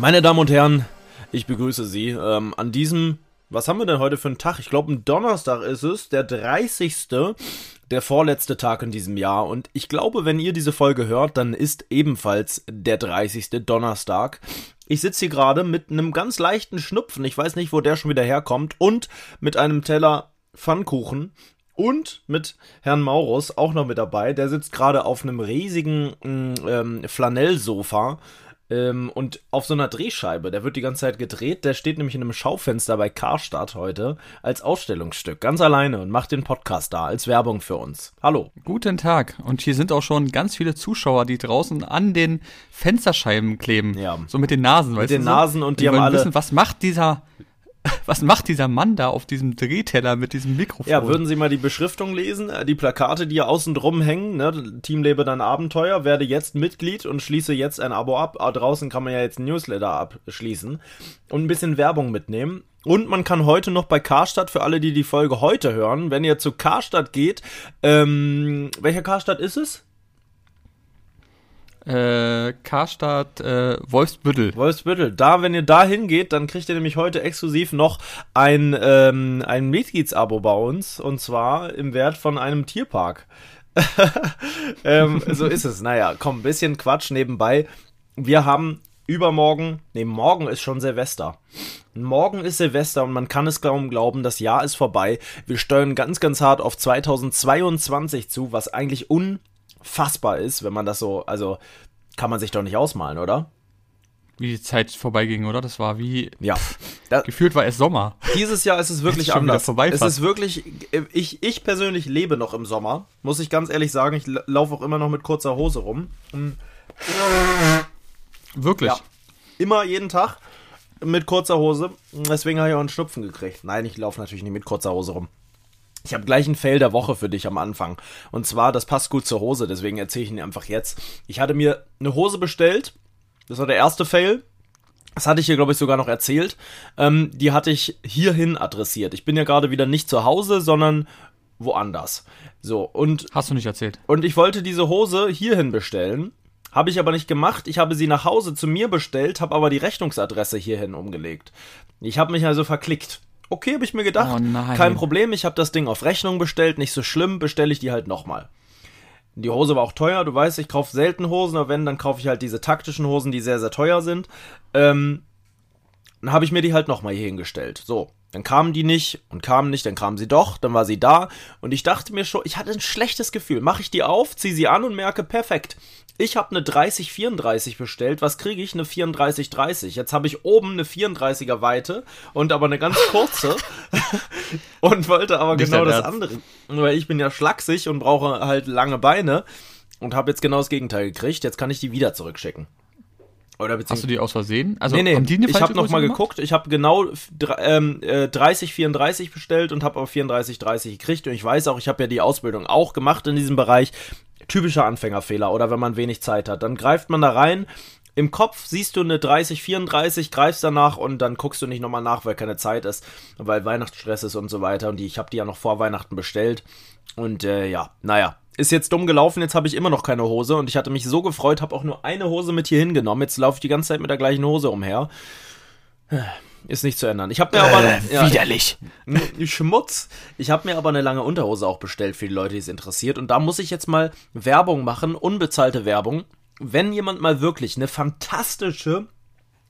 Meine Damen und Herren, ich begrüße Sie ähm, an diesem, was haben wir denn heute für einen Tag? Ich glaube, ein Donnerstag ist es, der 30. Der vorletzte Tag in diesem Jahr. Und ich glaube, wenn ihr diese Folge hört, dann ist ebenfalls der 30. Donnerstag. Ich sitze hier gerade mit einem ganz leichten Schnupfen. Ich weiß nicht, wo der schon wieder herkommt. Und mit einem Teller Pfannkuchen und mit Herrn Maurus auch noch mit dabei. Der sitzt gerade auf einem riesigen mm, ähm, Flanellsofa ähm, und auf so einer Drehscheibe, der wird die ganze Zeit gedreht, der steht nämlich in einem Schaufenster bei Karstadt heute als Ausstellungsstück, ganz alleine und macht den Podcast da als Werbung für uns. Hallo. Guten Tag. Und hier sind auch schon ganz viele Zuschauer, die draußen an den Fensterscheiben kleben. Ja. So mit den Nasen, mit den Nasen und die, die haben alle wissen, was macht dieser was macht dieser Mann da auf diesem Drehteller mit diesem Mikrofon? Ja, würden Sie mal die Beschriftung lesen, äh, die Plakate, die hier außen drum hängen, ne? Team lebe dein Abenteuer, werde jetzt Mitglied und schließe jetzt ein Abo ab. Ah, draußen kann man ja jetzt ein Newsletter abschließen und ein bisschen Werbung mitnehmen. Und man kann heute noch bei Karstadt, für alle, die die Folge heute hören, wenn ihr zu Karstadt geht, ähm, welcher Karstadt ist es? Äh, Karstadt äh, Wolfsbüttel. Wolfsbüttel. Da, wenn ihr da hingeht, dann kriegt ihr nämlich heute exklusiv noch ein, ähm, ein Mitgliedsabo bei uns. Und zwar im Wert von einem Tierpark. ähm, so ist es. Naja, komm, bisschen Quatsch nebenbei. Wir haben übermorgen, nee, morgen ist schon Silvester. Morgen ist Silvester und man kann es kaum glauben, das Jahr ist vorbei. Wir steuern ganz, ganz hart auf 2022 zu, was eigentlich un fassbar ist, wenn man das so, also kann man sich doch nicht ausmalen, oder? Wie die Zeit vorbeiging, oder? Das war wie. Ja. Da, gefühlt war es Sommer. Dieses Jahr ist es wirklich anders. Vorbei es ist wirklich. Ich, ich persönlich lebe noch im Sommer. Muss ich ganz ehrlich sagen. Ich laufe auch immer noch mit kurzer Hose rum. Wirklich? Ja. Immer jeden Tag mit kurzer Hose. Deswegen habe ich auch einen Schnupfen gekriegt. Nein, ich laufe natürlich nicht mit kurzer Hose rum. Ich habe gleich ein Fail der Woche für dich am Anfang. Und zwar, das passt gut zur Hose, deswegen erzähle ich ihn einfach jetzt. Ich hatte mir eine Hose bestellt. Das war der erste Fail. Das hatte ich hier, glaube ich, sogar noch erzählt. Ähm, die hatte ich hierhin adressiert. Ich bin ja gerade wieder nicht zu Hause, sondern woanders. So, und. Hast du nicht erzählt? Und ich wollte diese Hose hierhin bestellen. Habe ich aber nicht gemacht. Ich habe sie nach Hause zu mir bestellt, habe aber die Rechnungsadresse hierhin umgelegt. Ich habe mich also verklickt. Okay, habe ich mir gedacht. Oh kein Problem, ich habe das Ding auf Rechnung bestellt, nicht so schlimm, bestelle ich die halt nochmal. Die Hose war auch teuer, du weißt, ich kaufe selten Hosen, aber wenn, dann kaufe ich halt diese taktischen Hosen, die sehr, sehr teuer sind. Ähm, dann habe ich mir die halt nochmal hier hingestellt. So, dann kamen die nicht und kamen nicht, dann kamen sie doch, dann war sie da und ich dachte mir schon, ich hatte ein schlechtes Gefühl. Mache ich die auf, ziehe sie an und merke, perfekt. Ich habe eine 3034 bestellt. Was kriege ich? Eine 3430. Jetzt habe ich oben eine 34er Weite und aber eine ganz kurze und wollte aber Nicht genau das andere. Weil ich bin ja schlaksig und brauche halt lange Beine und habe jetzt genau das Gegenteil gekriegt. Jetzt kann ich die wieder zurückschicken. Oder Hast du die aus Versehen? Also nee, nee, haben die eine ich habe noch mal geguckt. Ich habe genau ähm, äh, 30, 34 bestellt und habe aber 34, 30 gekriegt. Und ich weiß auch, ich habe ja die Ausbildung auch gemacht in diesem Bereich. Typischer Anfängerfehler oder wenn man wenig Zeit hat. Dann greift man da rein. Im Kopf siehst du eine 30, 34, greifst danach und dann guckst du nicht nochmal nach, weil keine Zeit ist, weil Weihnachtsstress ist und so weiter. Und die, ich habe die ja noch vor Weihnachten bestellt. Und äh, ja, naja, ist jetzt dumm gelaufen, jetzt habe ich immer noch keine Hose und ich hatte mich so gefreut, habe auch nur eine Hose mit hier hingenommen. Jetzt laufe ich die ganze Zeit mit der gleichen Hose umher. Ist nicht zu ändern. Ich habe mir äh, aber ja, widerlich Schmutz. Ich habe mir aber eine lange Unterhose auch bestellt für die Leute, die es interessiert und da muss ich jetzt mal Werbung machen, unbezahlte Werbung. Wenn jemand mal wirklich eine fantastische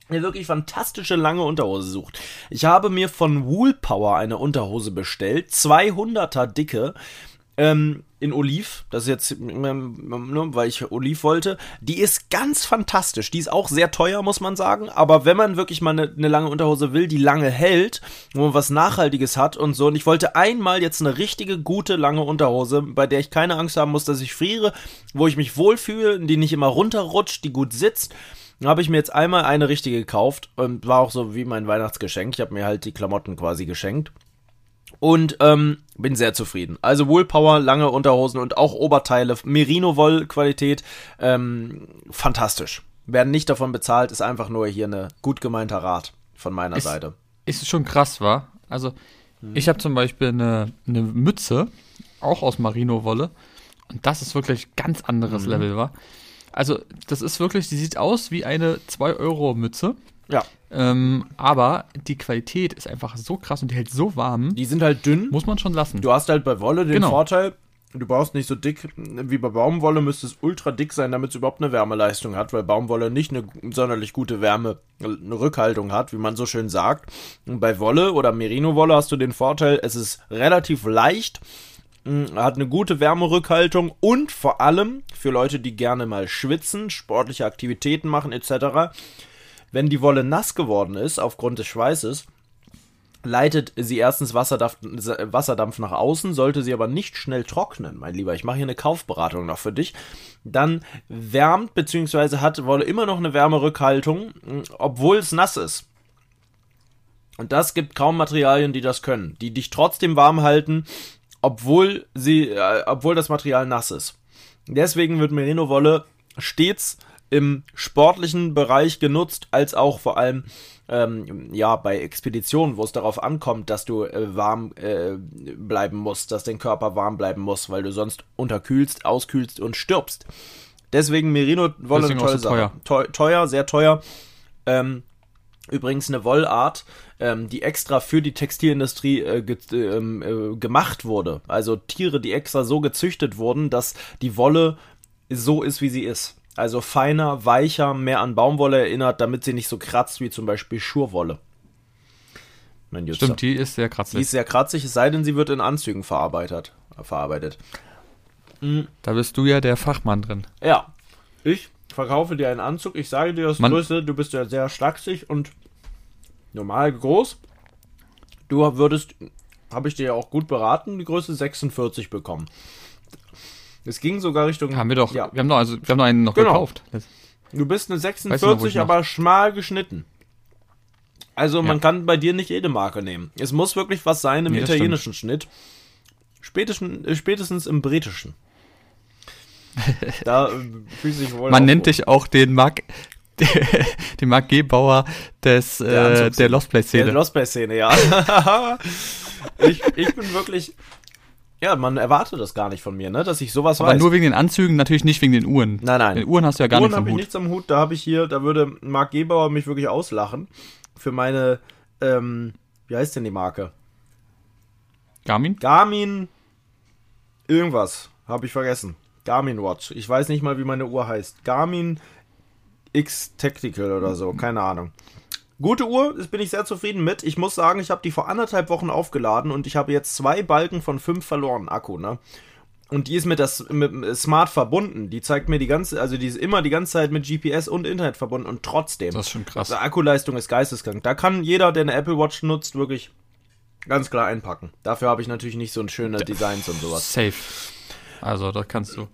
eine wirklich fantastische lange Unterhose sucht. Ich habe mir von Woolpower eine Unterhose bestellt, 200er dicke, ähm, in Oliv, das ist jetzt, ähm, weil ich Oliv wollte, die ist ganz fantastisch. Die ist auch sehr teuer, muss man sagen, aber wenn man wirklich mal eine, eine lange Unterhose will, die lange hält, wo man was Nachhaltiges hat und so, und ich wollte einmal jetzt eine richtige, gute, lange Unterhose, bei der ich keine Angst haben muss, dass ich friere, wo ich mich wohlfühle, die nicht immer runterrutscht, die gut sitzt, dann habe ich mir jetzt einmal eine richtige gekauft und war auch so wie mein Weihnachtsgeschenk. Ich habe mir halt die Klamotten quasi geschenkt. Und ähm, bin sehr zufrieden. Also Woolpower, lange Unterhosen und auch Oberteile, Merino-Woll-Qualität, ähm, fantastisch. Werden nicht davon bezahlt, ist einfach nur hier eine gut gemeinter Rat von meiner ist, Seite. Ist schon krass, wa? Also hm. ich habe zum Beispiel eine, eine Mütze, auch aus Merino-Wolle. Und das ist wirklich ganz anderes mhm. Level, wa? Also das ist wirklich, die sieht aus wie eine 2-Euro-Mütze. Ja. Ähm, aber die Qualität ist einfach so krass und die hält so warm. Die sind halt dünn. Muss man schon lassen. Du hast halt bei Wolle den genau. Vorteil, du brauchst nicht so dick wie bei Baumwolle, müsste es ultra dick sein, damit es überhaupt eine Wärmeleistung hat, weil Baumwolle nicht eine sonderlich gute Wärme, eine Rückhaltung hat, wie man so schön sagt. Und bei Wolle oder Merino-Wolle hast du den Vorteil, es ist relativ leicht, hat eine gute Wärmerückhaltung und vor allem für Leute, die gerne mal schwitzen, sportliche Aktivitäten machen etc wenn die Wolle nass geworden ist aufgrund des Schweißes, leitet sie erstens Wasserdampf, Wasserdampf nach außen, sollte sie aber nicht schnell trocknen, mein Lieber. Ich mache hier eine Kaufberatung noch für dich. Dann wärmt bzw. hat Wolle immer noch eine Wärmerückhaltung, obwohl es nass ist. Und das gibt kaum Materialien, die das können, die dich trotzdem warm halten, obwohl sie, äh, obwohl das Material nass ist. Deswegen wird Merino-Wolle stets im sportlichen Bereich genutzt, als auch vor allem ähm, ja bei Expeditionen, wo es darauf ankommt, dass du äh, warm äh, bleiben musst, dass dein Körper warm bleiben muss, weil du sonst unterkühlst, auskühlst und stirbst. Deswegen Merino-Wolle eine tolle so Sache. Teuer. teuer, sehr teuer. Ähm, übrigens eine Wollart, ähm, die extra für die Textilindustrie äh, ge ähm, äh, gemacht wurde. Also Tiere, die extra so gezüchtet wurden, dass die Wolle so ist, wie sie ist. Also feiner, weicher, mehr an Baumwolle erinnert, damit sie nicht so kratzt wie zum Beispiel Schurwolle. Stimmt, die ist sehr kratzig. Die ist sehr kratzig, es sei denn, sie wird in Anzügen verarbeitet. verarbeitet. Mhm. Da bist du ja der Fachmann drin. Ja. Ich verkaufe dir einen Anzug, ich sage dir das Man Größe, du bist ja sehr schlaksig und normal groß. Du würdest, habe ich dir ja auch gut beraten, die Größe 46 bekommen. Es ging sogar Richtung. Haben wir doch. Ja. Wir haben noch, also, wir haben noch einen noch genau. gekauft. Du bist eine 46, noch, aber schmal geschnitten. Also man ja. kann bei dir nicht jede Marke nehmen. Es muss wirklich was sein im nee, italienischen Schnitt. Spätestens, äh, spätestens im britischen. da äh, fühlt sich wohl. Man nennt dich auch den Mark, den Mark Gebauer des, der, äh, der Lost Play Szene. Der Lost Play Szene, ja. ich, ich bin wirklich, ja, man erwartet das gar nicht von mir, ne, dass ich sowas Aber weiß. Aber nur wegen den Anzügen, natürlich nicht wegen den Uhren. Nein, nein. Den Uhren hast du ja gar Uhren nichts am Hut. ich nichts am Hut. Da habe ich hier, da würde Marc Gebauer mich wirklich auslachen für meine, ähm, wie heißt denn die Marke? Garmin? Garmin irgendwas, habe ich vergessen. Garmin Watch. Ich weiß nicht mal, wie meine Uhr heißt. Garmin X Tactical oder so, keine Ahnung. Gute Uhr, das bin ich sehr zufrieden mit. Ich muss sagen, ich habe die vor anderthalb Wochen aufgeladen und ich habe jetzt zwei Balken von fünf verloren, Akku, ne? Und die ist mit das mit Smart verbunden. Die zeigt mir die ganze, also die ist immer die ganze Zeit mit GPS und Internet verbunden und trotzdem. Das ist schon krass. Die Akkuleistung ist geisteskrank. Da kann jeder, der eine Apple Watch nutzt, wirklich ganz klar einpacken. Dafür habe ich natürlich nicht so ein schöne Designs und sowas. Safe. Also, da kannst du.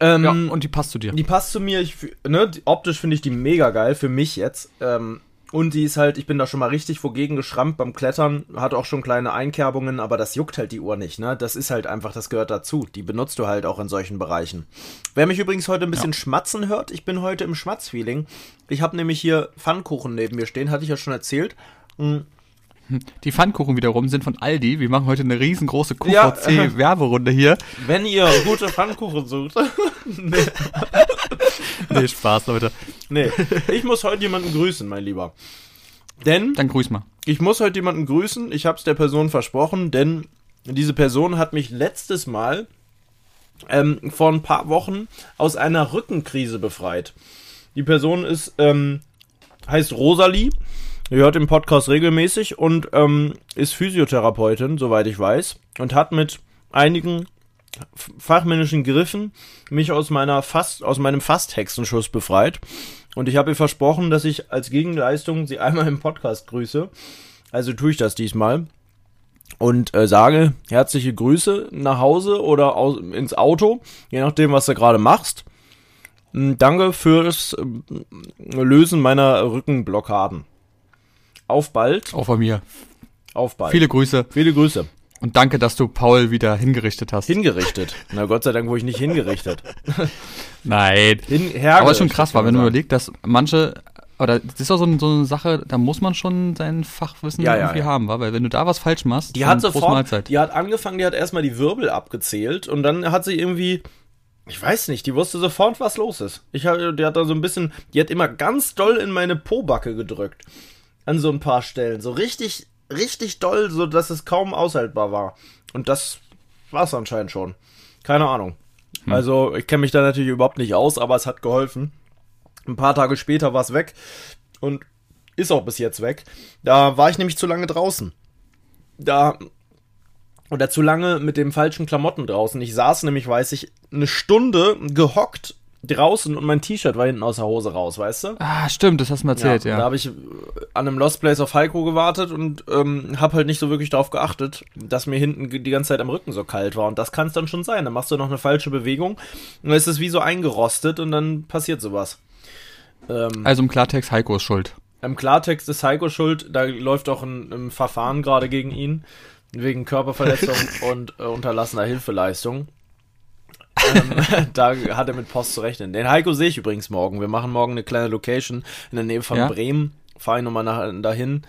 Ähm, ja, und die passt zu dir. Die passt zu mir. Ich, ne, optisch finde ich die mega geil für mich jetzt. Ähm, und die ist halt, ich bin da schon mal richtig wogegen geschrammt beim Klettern, hat auch schon kleine Einkerbungen, aber das juckt halt die Uhr nicht, ne? Das ist halt einfach, das gehört dazu. Die benutzt du halt auch in solchen Bereichen. Wer mich übrigens heute ein bisschen ja. schmatzen hört, ich bin heute im Schmatzfeeling. Ich habe nämlich hier Pfannkuchen neben mir stehen, hatte ich ja schon erzählt. Hm. Die Pfannkuchen wiederum sind von Aldi. Wir machen heute eine riesengroße QVC-Werberunde hier. Wenn ihr gute Pfannkuchen sucht. nee. nee, Spaß, Leute. Nee, ich muss heute jemanden grüßen, mein Lieber. Denn. Dann grüß mal. Ich muss heute jemanden grüßen. Ich habe es der Person versprochen, denn diese Person hat mich letztes Mal ähm, vor ein paar Wochen aus einer Rückenkrise befreit. Die Person ist, ähm, heißt Rosalie Ihr hört den Podcast regelmäßig und ähm, ist Physiotherapeutin, soweit ich weiß, und hat mit einigen fachmännischen Griffen mich aus meiner Fast, aus meinem Fasthexenschuss befreit. Und ich habe ihr versprochen, dass ich als Gegenleistung sie einmal im Podcast grüße. Also tue ich das diesmal. Und äh, sage herzliche Grüße nach Hause oder aus, ins Auto, je nachdem, was du gerade machst. Hm, danke fürs äh, Lösen meiner Rückenblockaden. Auf bald. Auch von mir. Auf bald. Viele Grüße. Viele Grüße. Und danke, dass du Paul wieder hingerichtet hast. Hingerichtet. Na Gott sei Dank wurde ich nicht hingerichtet. Nein. Hin, Aber schon krass war, wenn du überlegst, dass manche, oder das ist auch so, eine, so eine Sache, da muss man schon sein Fachwissen ja, irgendwie ja. haben, wa? weil wenn du da was falsch machst, die hat sofort, Mahlzeit. die hat angefangen, die hat erstmal die Wirbel abgezählt und dann hat sie irgendwie, ich weiß nicht, die wusste sofort, was los ist. Ich die hat da so ein bisschen, die hat immer ganz doll in meine Pobacke gedrückt. An so ein paar Stellen. So richtig richtig doll, so dass es kaum aushaltbar war. Und das war es anscheinend schon. Keine Ahnung. Hm. Also, ich kenne mich da natürlich überhaupt nicht aus, aber es hat geholfen. Ein paar Tage später war es weg und ist auch bis jetzt weg. Da war ich nämlich zu lange draußen. Da oder zu lange mit den falschen Klamotten draußen. Ich saß nämlich, weiß ich, eine Stunde gehockt draußen und mein T-Shirt war hinten aus der Hose raus, weißt du? Ah, stimmt, das hast du mir erzählt, ja. ja. Da habe ich äh, an einem Lost Place auf Heiko gewartet und ähm, habe halt nicht so wirklich darauf geachtet, dass mir hinten die ganze Zeit am Rücken so kalt war. Und das kann es dann schon sein. Dann machst du noch eine falsche Bewegung und dann ist es wie so eingerostet und dann passiert sowas. Ähm, also im Klartext, Heiko ist schuld. Im Klartext ist Heiko schuld. Da läuft auch ein, ein Verfahren gerade gegen ihn. Wegen Körperverletzung und äh, unterlassener Hilfeleistung ähm, da hat er mit Post zu rechnen. Den Heiko sehe ich übrigens morgen. Wir machen morgen eine kleine Location in der Nähe von ja? Bremen. Fahre ich nochmal nach, dahin.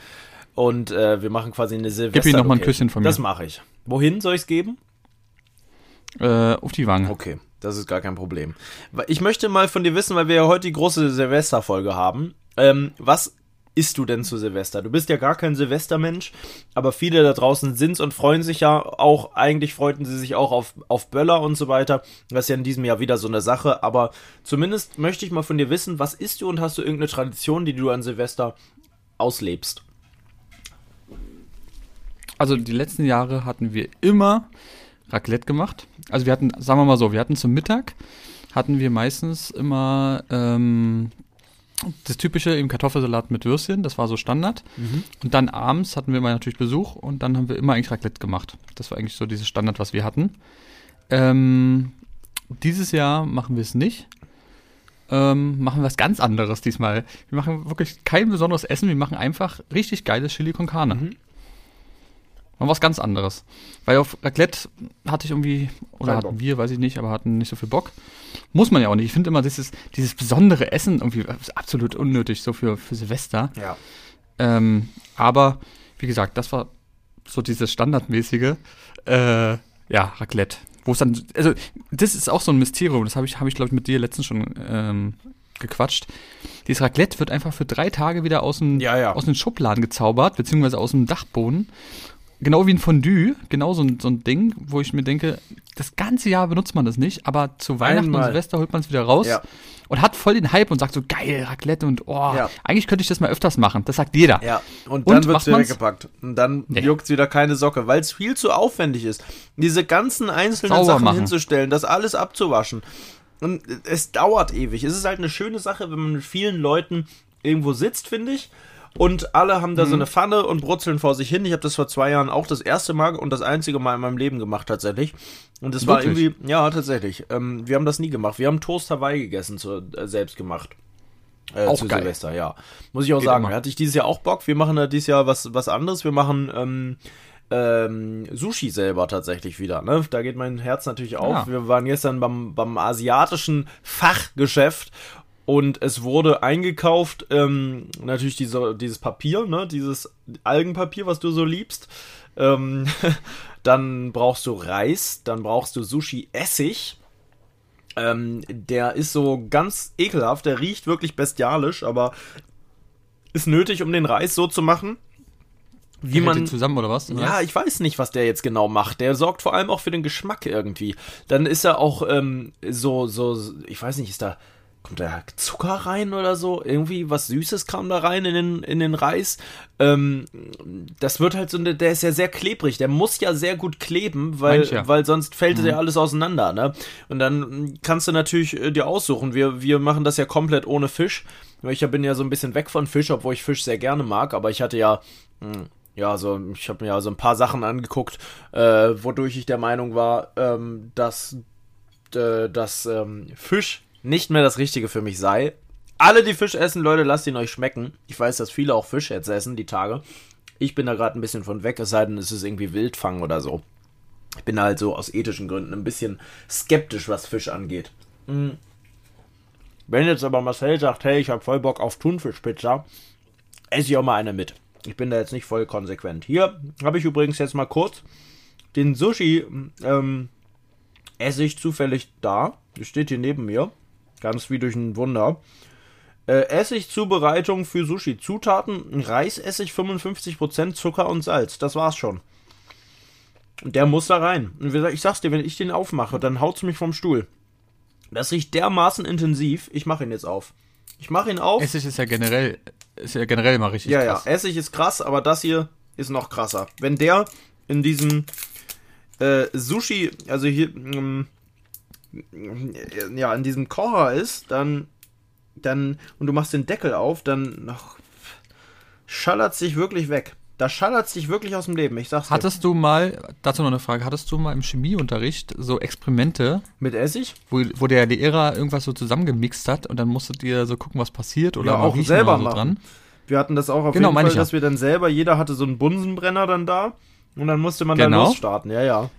Und äh, wir machen quasi eine Silvester. Gib ihm nochmal ein Küsschen von mir. Das mache ich. Wohin soll ich es geben? Äh, auf die Wange. Okay, das ist gar kein Problem. Ich möchte mal von dir wissen, weil wir ja heute die große Silvesterfolge haben. Ähm, was isst du denn zu Silvester? Du bist ja gar kein Silvestermensch, aber viele da draußen sind's und freuen sich ja auch, eigentlich freuten sie sich auch auf, auf Böller und so weiter. Das ist ja in diesem Jahr wieder so eine Sache, aber zumindest möchte ich mal von dir wissen, was isst du und hast du irgendeine Tradition, die du an Silvester auslebst? Also die letzten Jahre hatten wir immer Raclette gemacht. Also wir hatten, sagen wir mal so, wir hatten zum Mittag hatten wir meistens immer ähm, das typische eben Kartoffelsalat mit Würstchen, das war so Standard. Mhm. Und dann abends hatten wir mal natürlich Besuch und dann haben wir immer eigentlich Raclette gemacht. Das war eigentlich so dieses Standard, was wir hatten. Ähm, dieses Jahr machen wir es nicht. Ähm, machen wir was ganz anderes diesmal. Wir machen wirklich kein besonderes Essen, wir machen einfach richtig geiles Chili con Carne. Mhm. Mal was ganz anderes. Weil auf Raclette hatte ich irgendwie, oder Kein hatten Bock. wir, weiß ich nicht, aber hatten nicht so viel Bock. Muss man ja auch nicht. Ich finde immer, dieses, dieses besondere Essen irgendwie absolut unnötig, so für, für Silvester. Ja. Ähm, aber, wie gesagt, das war so dieses standardmäßige, äh, ja, Raclette. Wo es dann, also, das ist auch so ein Mysterium, das habe ich, hab ich glaube ich, mit dir letztens schon ähm, gequatscht. Dieses Raclette wird einfach für drei Tage wieder aus, dem, ja, ja. aus den Schubladen gezaubert, beziehungsweise aus dem Dachboden genau wie ein Fondue, genau so ein, so ein Ding, wo ich mir denke, das ganze Jahr benutzt man das nicht, aber zu Weihnachten Einmal. und Silvester holt man es wieder raus ja. und hat voll den Hype und sagt so, geil, Raclette und oh, ja. eigentlich könnte ich das mal öfters machen. Das sagt jeder. Ja, und dann wird es wieder weggepackt. Und dann nee. juckt es wieder keine Socke, weil es viel zu aufwendig ist, diese ganzen einzelnen Sauber Sachen machen. hinzustellen, das alles abzuwaschen. Und es dauert ewig. Es ist halt eine schöne Sache, wenn man mit vielen Leuten irgendwo sitzt, finde ich und alle haben da mhm. so eine Pfanne und brutzeln vor sich hin. Ich habe das vor zwei Jahren auch das erste Mal und das einzige Mal in meinem Leben gemacht tatsächlich. Und das war irgendwie, ja, tatsächlich. Ähm, wir haben das nie gemacht. Wir haben Toast Hawaii gegessen, zu, äh, selbst gemacht. Äh, auch zu geil. Silvester, ja. Muss ich auch Geht sagen. Immer. Hatte ich dieses Jahr auch Bock. Wir machen da dieses Jahr was, was anderes. Wir machen ähm, ähm, Sushi selber tatsächlich wieder. Ne? Da geht mein Herz natürlich auf. Ja. Wir waren gestern beim, beim asiatischen Fachgeschäft und es wurde eingekauft, ähm, natürlich diese, dieses Papier, ne, dieses Algenpapier, was du so liebst. Ähm, dann brauchst du Reis, dann brauchst du Sushi-Essig. Ähm, der ist so ganz ekelhaft, der riecht wirklich bestialisch, aber ist nötig, um den Reis so zu machen. Wie man zusammen oder was? Ja, ich weiß nicht, was der jetzt genau macht. Der sorgt vor allem auch für den Geschmack irgendwie. Dann ist er auch ähm, so so ich weiß nicht, ist da kommt da Zucker rein oder so? Irgendwie was Süßes kam da rein in den, in den Reis. Ähm, das wird halt so, eine, der ist ja sehr klebrig, der muss ja sehr gut kleben, weil, ja. weil sonst fällt mhm. ja alles auseinander, ne? Und dann kannst du natürlich äh, dir aussuchen. Wir, wir machen das ja komplett ohne Fisch. Ich bin ja so ein bisschen weg von Fisch, obwohl ich Fisch sehr gerne mag, aber ich hatte ja. Mh, hm, ja, so, ich habe mir ja so ein paar Sachen angeguckt, äh, wodurch ich der Meinung war, ähm, dass, äh, dass ähm, Fisch nicht mehr das Richtige für mich sei. Alle, die Fisch essen, Leute, lasst ihn euch schmecken. Ich weiß, dass viele auch Fisch jetzt essen, die Tage. Ich bin da gerade ein bisschen von weg, es sei denn, es ist irgendwie Wildfang oder so. Ich bin halt so aus ethischen Gründen ein bisschen skeptisch, was Fisch angeht. Mhm. Wenn jetzt aber Marcel sagt, hey, ich habe voll Bock auf Thunfischpizza, esse ich auch mal eine mit. Ich bin da jetzt nicht voll konsequent. Hier habe ich übrigens jetzt mal kurz den Sushi ähm, esse ich zufällig da. Das steht hier neben mir. Ganz wie durch ein Wunder. Äh, Essig-Zubereitung für Sushi. Zutaten: Reisessig 55%, Zucker und Salz. Das war's schon. Und der muss da rein. Und ich sag's dir, wenn ich den aufmache, dann haut's mich vom Stuhl. Das riecht dermaßen intensiv. Ich mache ihn jetzt auf. Ich mache ihn auf. Essig ist ja generell, ist ja generell mal richtig ja, krass. Ja, Essig ist krass, aber das hier ist noch krasser. Wenn der in diesem äh, Sushi, also hier, ähm, ja, in diesem Kocher ist, dann, dann, und du machst den Deckel auf, dann noch schallert sich wirklich weg. Da schallert sich wirklich aus dem Leben, ich sag's dir. Hattest du mal, dazu noch eine Frage, hattest du mal im Chemieunterricht so Experimente? Mit Essig? Wo, wo der Lehrer irgendwas so zusammengemixt hat und dann musstet ihr so gucken, was passiert oder ja, auch selber so machen. Dran? Wir hatten das auch auf genau, jeden Fall, ich, dass wir dann selber, jeder hatte so einen Bunsenbrenner dann da und dann musste man genau. dann losstarten, ja, ja.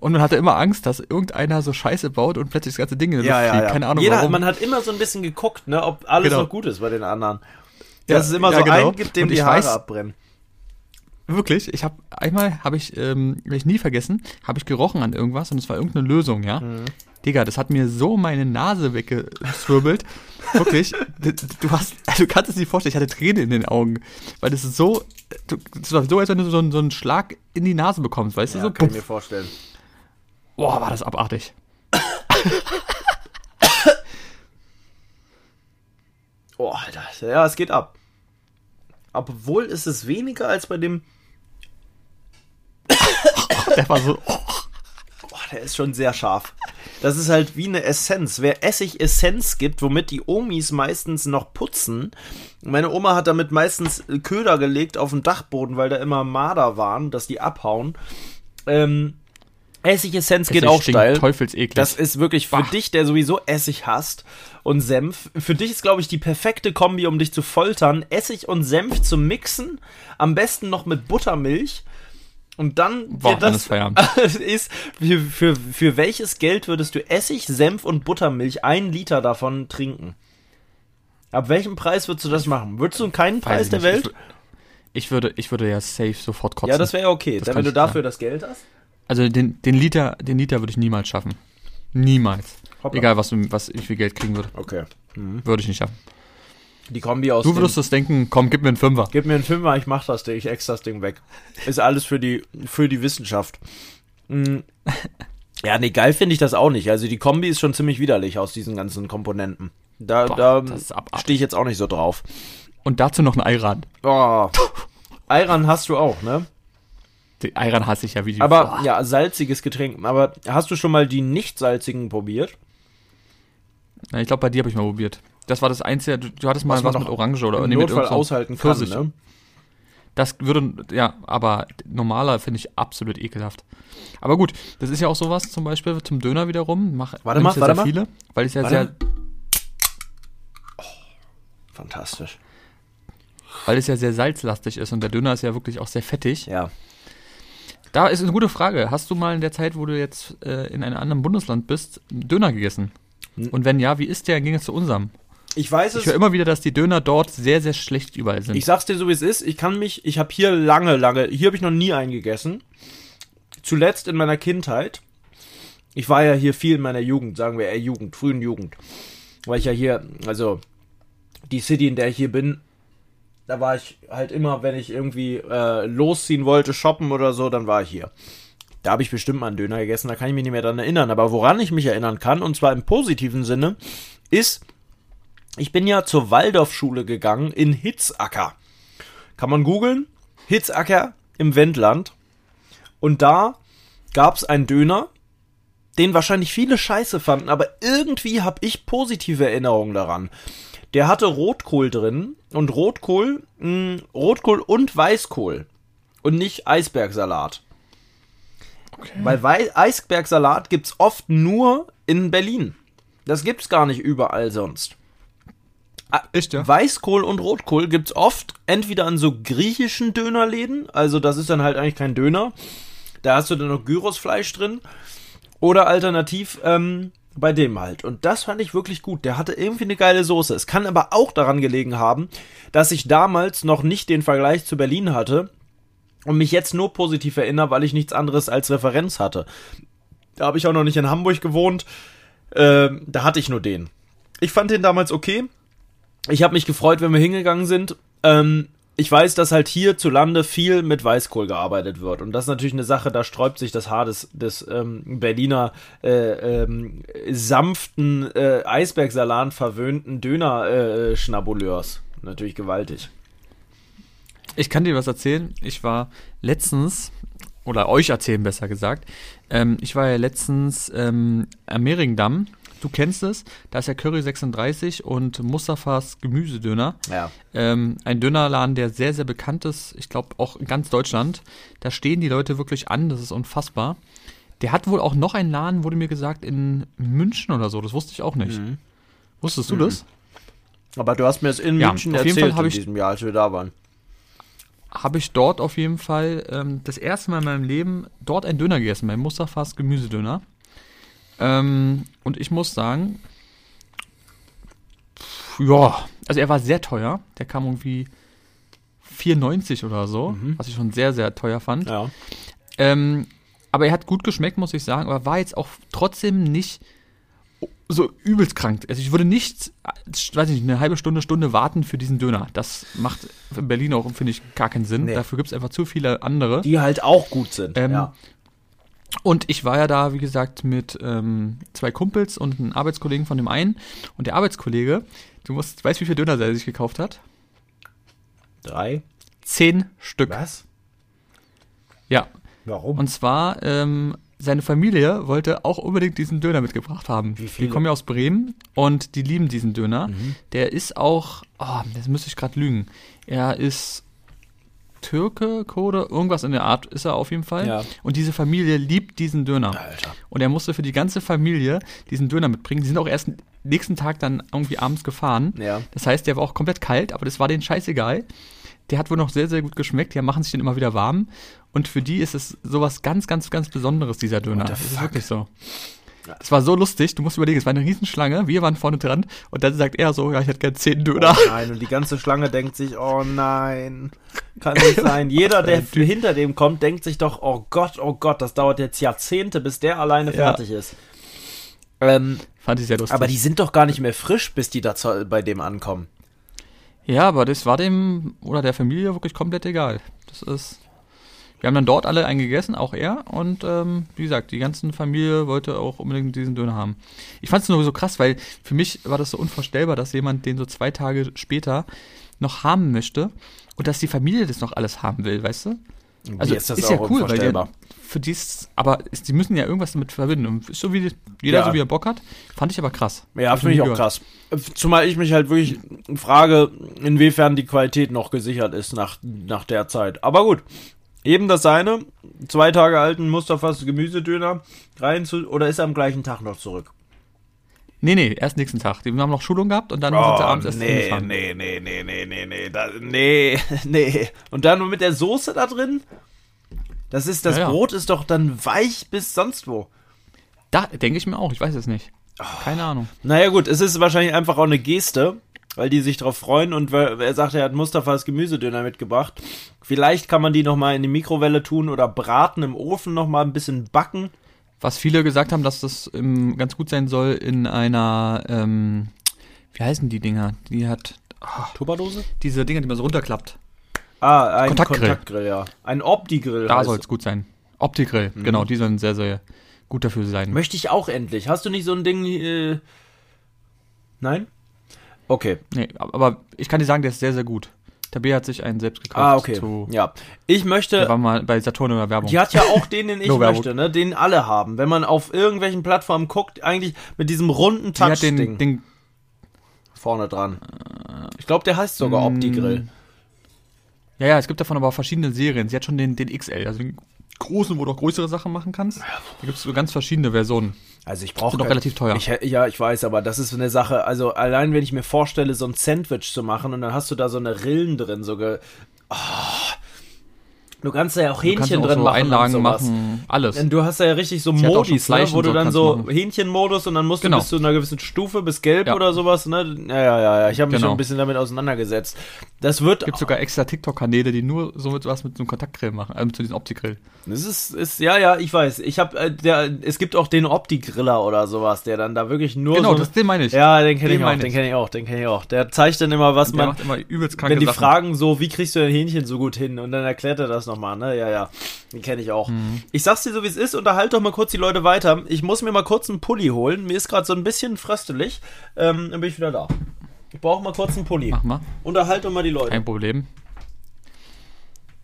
Und man hatte immer Angst, dass irgendeiner so Scheiße baut und plötzlich das ganze Ding in der ja, Luft fliegt. Ja, Keine Ahnung Jeder, warum. Man hat immer so ein bisschen geguckt, ne, ob alles genau. noch gut ist bei den anderen. Dass es immer so genau. einen gibt, dem die Haare weiß, abbrennen. Wirklich, ich habe einmal habe ich, ähm, werde ich nie vergessen, habe ich gerochen an irgendwas und es war irgendeine Lösung, ja. Mhm. Digga, das hat mir so meine Nase weggeswirbelt. Wirklich, du hast, also du kannst es nicht vorstellen, ich hatte Tränen in den Augen, weil das ist so, das war so, als wenn du so, so einen Schlag in die Nase bekommst, weißt ja, du so? Kann ich mir vorstellen. Boah, war das abartig. oh, Alter, ja, es geht ab. Obwohl ist es weniger als bei dem der war so. Oh. Boah, der ist schon sehr scharf. Das ist halt wie eine Essenz. Wer Essig-Essenz gibt, womit die Omis meistens noch putzen. Meine Oma hat damit meistens Köder gelegt auf den Dachboden, weil da immer Marder waren, dass die abhauen. Ähm, Essig-Essenz geht auch steil. Teufelseklig. Das ist wirklich für Bach. dich, der sowieso Essig hasst und Senf. Für dich ist, glaube ich, die perfekte Kombi, um dich zu foltern. Essig und Senf zu mixen. Am besten noch mit Buttermilch und dann Boah, das ist, für, für, für welches Geld würdest du Essig, Senf und Buttermilch ein Liter davon trinken? Ab welchem Preis würdest du das machen? Würdest du keinen Preis der Welt? Ich würde, ich würde ja safe sofort kotzen. Ja, das wäre ja okay, wenn du dafür sagen. das Geld hast. Also den, den Liter, den Liter würde ich niemals schaffen. Niemals. Hoppla. Egal, was, was ich für Geld kriegen würde. Okay. Mhm. Würde ich nicht schaffen. Die Kombi aus. Du würdest das denken, komm, gib mir einen Fünfer. Gib mir einen Fünfer, ich mach das Ding, ich ex das Ding weg. Ist alles für die, für die Wissenschaft. Mhm. Ja, nee, geil finde ich das auch nicht. Also die Kombi ist schon ziemlich widerlich aus diesen ganzen Komponenten. Da, Boah, da stehe ich jetzt auch nicht so drauf. Und dazu noch ein Ayran. Oh. Ayran hast du auch, ne? Die Ayran hasse ich ja wie die. Aber Boah. ja, salziges Getränk. Aber hast du schon mal die nicht salzigen probiert? Ja, ich glaube, bei dir habe ich mal probiert. Das war das Einzige, du, du hattest mal was, was mit Orange oder im nee, Notfall mit aushalten Pfirsich. kann, ne? Das würde, ja, aber normaler finde ich absolut ekelhaft. Aber gut, das ist ja auch sowas zum Beispiel zum Döner wiederum. Mach, warte mal, warte mal. viele, weil es ja warte. sehr. Oh, fantastisch. Weil es ja sehr salzlastig ist und der Döner ist ja wirklich auch sehr fettig. Ja. Da ist eine gute Frage. Hast du mal in der Zeit, wo du jetzt äh, in einem anderen Bundesland bist, Döner gegessen? Hm. Und wenn ja, wie ist der im Gegensatz zu unserem? Ich weiß es. Ich höre immer wieder, dass die Döner dort sehr, sehr schlecht überall sind. Ich sag's dir so, wie es ist. Ich kann mich, ich habe hier lange, lange, hier habe ich noch nie eingegessen. Zuletzt in meiner Kindheit. Ich war ja hier viel in meiner Jugend, sagen wir eher Jugend, frühen Jugend. Weil ich ja hier, also die City, in der ich hier bin, da war ich halt immer, wenn ich irgendwie äh, losziehen wollte, shoppen oder so, dann war ich hier. Da habe ich bestimmt mal einen Döner gegessen, da kann ich mich nicht mehr dran erinnern. Aber woran ich mich erinnern kann, und zwar im positiven Sinne, ist, Ich bin ja zur Waldorfschule gegangen in Hitzacker. Kann man googeln? Hitzacker im Wendland. Und da gab's einen Döner, den wahrscheinlich viele scheiße fanden, aber irgendwie habe ich positive Erinnerungen daran. Der hatte Rotkohl drin und Rotkohl, mh, mm, Rotkohl und Weißkohl und nicht Eisbergsalat. Okay. Weil Wei Eisbergsalat gibt's oft nur in Berlin. Das gibt's gar nicht überall sonst. Echt, ja? Weißkohl und Rotkohl gibt's oft entweder an so griechischen Dönerläden, also das ist dann halt eigentlich kein Döner. Da hast du dann noch Gyrosfleisch drin. Oder alternativ ähm, bei dem halt. Und das fand ich wirklich gut. Der hatte irgendwie eine geile Soße. Es kann aber auch daran gelegen haben, dass ich damals noch nicht den Vergleich zu Berlin hatte und mich jetzt nur positiv erinnere, weil ich nichts anderes als Referenz hatte. Da habe ich auch noch nicht in Hamburg gewohnt. Ähm, da hatte ich nur den. Ich fand den damals okay. Ich habe mich gefreut, wenn wir hingegangen sind. Ähm, ich weiß, dass halt hierzulande viel mit Weißkohl gearbeitet wird. Und das ist natürlich eine Sache, da sträubt sich das Haar des, des ähm, Berliner äh, ähm, sanften äh, Eisbergsalat verwöhnten Döner-Schnabuleurs. Äh, natürlich gewaltig. Ich kann dir was erzählen. Ich war letztens, oder euch erzählen besser gesagt, ähm, ich war ja letztens ähm, am Mehringdamm du kennst es, da ist ja Curry 36 und Mustafas Gemüsedöner. Ja. Ähm, ein Dönerladen, der sehr, sehr bekannt ist, ich glaube auch in ganz Deutschland. Da stehen die Leute wirklich an, das ist unfassbar. Der hat wohl auch noch einen Laden, wurde mir gesagt, in München oder so, das wusste ich auch nicht. Mhm. Wusstest du mhm. das? Aber du hast mir das in ja, München auf erzählt jeden Fall in diesem Jahr, als wir da waren. Habe ich dort auf jeden Fall ähm, das erste Mal in meinem Leben dort einen Döner gegessen, beim Mustafas Gemüsedöner. Ähm, und ich muss sagen, ja, also er war sehr teuer. Der kam irgendwie 4,90 oder so, mhm. was ich schon sehr, sehr teuer fand. Ja. Ähm, aber er hat gut geschmeckt, muss ich sagen, aber war jetzt auch trotzdem nicht so übelst krank. Also ich würde nicht, weiß nicht, eine halbe Stunde, Stunde warten für diesen Döner. Das macht in Berlin auch, finde ich, gar keinen Sinn. Nee. Dafür gibt es einfach zu viele andere. Die halt auch gut sind. Ähm, ja. Und ich war ja da, wie gesagt, mit ähm, zwei Kumpels und einem Arbeitskollegen von dem einen. Und der Arbeitskollege, du musst, weißt, wie viel Döner er sich gekauft hat? Drei? Zehn Stück. Was? Ja. Warum? Und zwar, ähm, seine Familie wollte auch unbedingt diesen Döner mitgebracht haben. Wie viele? Die kommen ja aus Bremen und die lieben diesen Döner. Mhm. Der ist auch, oh, das müsste ich gerade lügen. Er ist Türke, Kurde, irgendwas in der Art ist er auf jeden Fall. Ja. Und diese Familie liebt diesen Döner. Alter. Und er musste für die ganze Familie diesen Döner mitbringen. Die sind auch erst nächsten Tag dann irgendwie abends gefahren. Ja. Das heißt, der war auch komplett kalt, aber das war denen scheißegal. Der hat wohl noch sehr, sehr gut geschmeckt. Die machen sich den immer wieder warm. Und für die ist es sowas ganz, ganz, ganz Besonderes, dieser Döner. Das ist wirklich so. Das war so lustig, du musst überlegen, es war eine Riesenschlange, wir waren vorne dran und dann sagt er so, ja, ich hätte gerne zehn Döner. Oh nein, und die ganze Schlange denkt sich, oh nein, kann nicht sein. Jeder, der hinter dem kommt, denkt sich doch, oh Gott, oh Gott, das dauert jetzt Jahrzehnte, bis der alleine ja. fertig ist. Ähm, Fand ich sehr lustig. Aber die sind doch gar nicht mehr frisch, bis die da bei dem ankommen. Ja, aber das war dem oder der Familie wirklich komplett egal. Das ist wir haben dann dort alle einen gegessen, auch er. Und ähm, wie gesagt, die ganze Familie wollte auch unbedingt diesen Döner haben. Ich fand es nur so krass, weil für mich war das so unvorstellbar, dass jemand den so zwei Tage später noch haben möchte und dass die Familie das noch alles haben will, weißt du? Also ist, ist ja cool, weil der, für dies, aber die müssen ja irgendwas damit verbinden. ist so wie jeder ja. so wie er Bock hat. Fand ich aber krass. Ja, finde ich auch krass. Zumal ich mich halt wirklich frage, inwiefern die Qualität noch gesichert ist nach, nach der Zeit. Aber gut, Eben das seine, zwei Tage alten Mustafas Gemüsedöner rein zu, oder ist er am gleichen Tag noch zurück? Nee, nee, erst nächsten Tag. Die haben noch Schulung gehabt und dann oh, sind sie abends erst nee, nee, nee, nee, nee, nee, nee, da, nee, nee. Und dann nur mit der Soße da drin? Das ist, das ja, ja. Brot ist doch dann weich bis sonst wo. Da denke ich mir auch, ich weiß es nicht. Keine Ahnung. Naja gut, es ist wahrscheinlich einfach auch eine Geste, weil die sich drauf freuen und er sagt, er hat Mustafas Gemüsedöner mitgebracht. Vielleicht kann man die nochmal in die Mikrowelle tun oder braten im Ofen nochmal ein bisschen backen. Was viele gesagt haben, dass das ähm, ganz gut sein soll in einer, ähm, wie heißen die Dinger? Die hat. Oh, Tupperdose? Diese Dinger, die man so runterklappt. Ah, ein Kontaktgrill, Kontaktgrill ja. Ein Opti-Grill. Da soll es gut sein. Opti-Grill, mhm. genau, die sollen sehr, sehr gut dafür sein. Möchte ich auch endlich. Hast du nicht so ein Ding, äh, Nein? Okay. Nee, aber ich kann dir sagen, der ist sehr, sehr gut. Tabea hat sich einen selbst gekauft. Ah, okay. Zu, ja. Ich möchte. Der war mal bei Saturn in der Werbung. Die hat ja auch den, den ich no möchte, ne? Den alle haben. Wenn man auf irgendwelchen Plattformen guckt, eigentlich mit diesem runden Touch-Ding. Den, den, vorne dran. Ich glaube, der heißt sogar Opti-Grill. Ja, ja, es gibt davon aber auch verschiedene Serien. Sie hat schon den, den XL, also den großen, wo du auch größere Sachen machen kannst. Da gibt es so ganz verschiedene Versionen. Also ich brauche doch relativ teuer. Ich, ja, ich weiß, aber das ist eine Sache. Also allein wenn ich mir vorstelle, so ein Sandwich zu machen und dann hast du da so eine Rillen drin, so ge, oh, Du kannst ja auch Hähnchen drin so machen. Einlagen machen, alles. Denn du hast ja richtig so Modis, ne, wo du dann so Hähnchenmodus und dann musst genau. du bis zu einer gewissen Stufe, bis gelb ja. oder sowas, ne? Ja, ja, ja, ja. Ich habe mich genau. schon ein bisschen damit auseinandergesetzt. Das wird. Es gibt sogar extra TikTok-Kanäle, die nur so mit was mit so einem Kontaktgrill machen, also zu diesem Opti-Grill. Das ist, ist, ja, ja, ich weiß. Ich habe, äh, der, es gibt auch den Opti-Griller oder sowas, der dann da wirklich nur. Genau, so, das, den meine ich. Ja, den kenne ich auch, den kenne ich auch, den kenne ich auch. Der zeigt dann immer, was und man. Macht immer übelst kranke wenn die Sachen. fragen so, wie kriegst du dein Hähnchen so gut hin? Und dann erklärt er das nochmal, ne? Ja, ja. Den kenne ich auch. Mhm. Ich sag's dir so, wie es ist, unterhalte doch mal kurz die Leute weiter. Ich muss mir mal kurz einen Pulli holen. Mir ist gerade so ein bisschen fröstelig. Ähm, dann bin ich wieder da. Ich brauche mal kurz einen Pulli. Mach mal. Unterhalte doch mal die Leute. Kein Problem.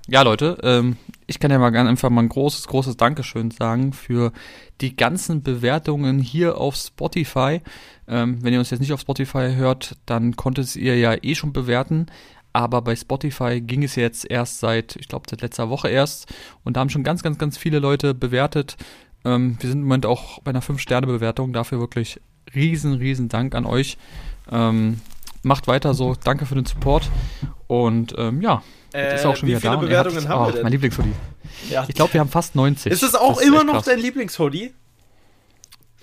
Ja, Leute, ähm, ich kann ja mal ganz einfach mal ein großes, großes Dankeschön sagen für die ganzen Bewertungen hier auf Spotify. Ähm, wenn ihr uns jetzt nicht auf Spotify hört, dann konntet ihr ja eh schon bewerten. Aber bei Spotify ging es jetzt erst seit, ich glaube, seit letzter Woche erst. Und da haben schon ganz, ganz, ganz viele Leute bewertet. Ähm, wir sind im Moment auch bei einer 5-Sterne-Bewertung. Dafür wirklich riesen, riesen Dank an euch. Ähm, macht weiter so. Danke für den Support. Und ähm, ja, äh, ist auch schon wieder da. Wie viele Bewertungen haben oh, wir denn? Mein Lieblingshoodie. Ja. Ich glaube, wir haben fast 90. Ist es auch immer noch krass. dein Lieblingshoodie?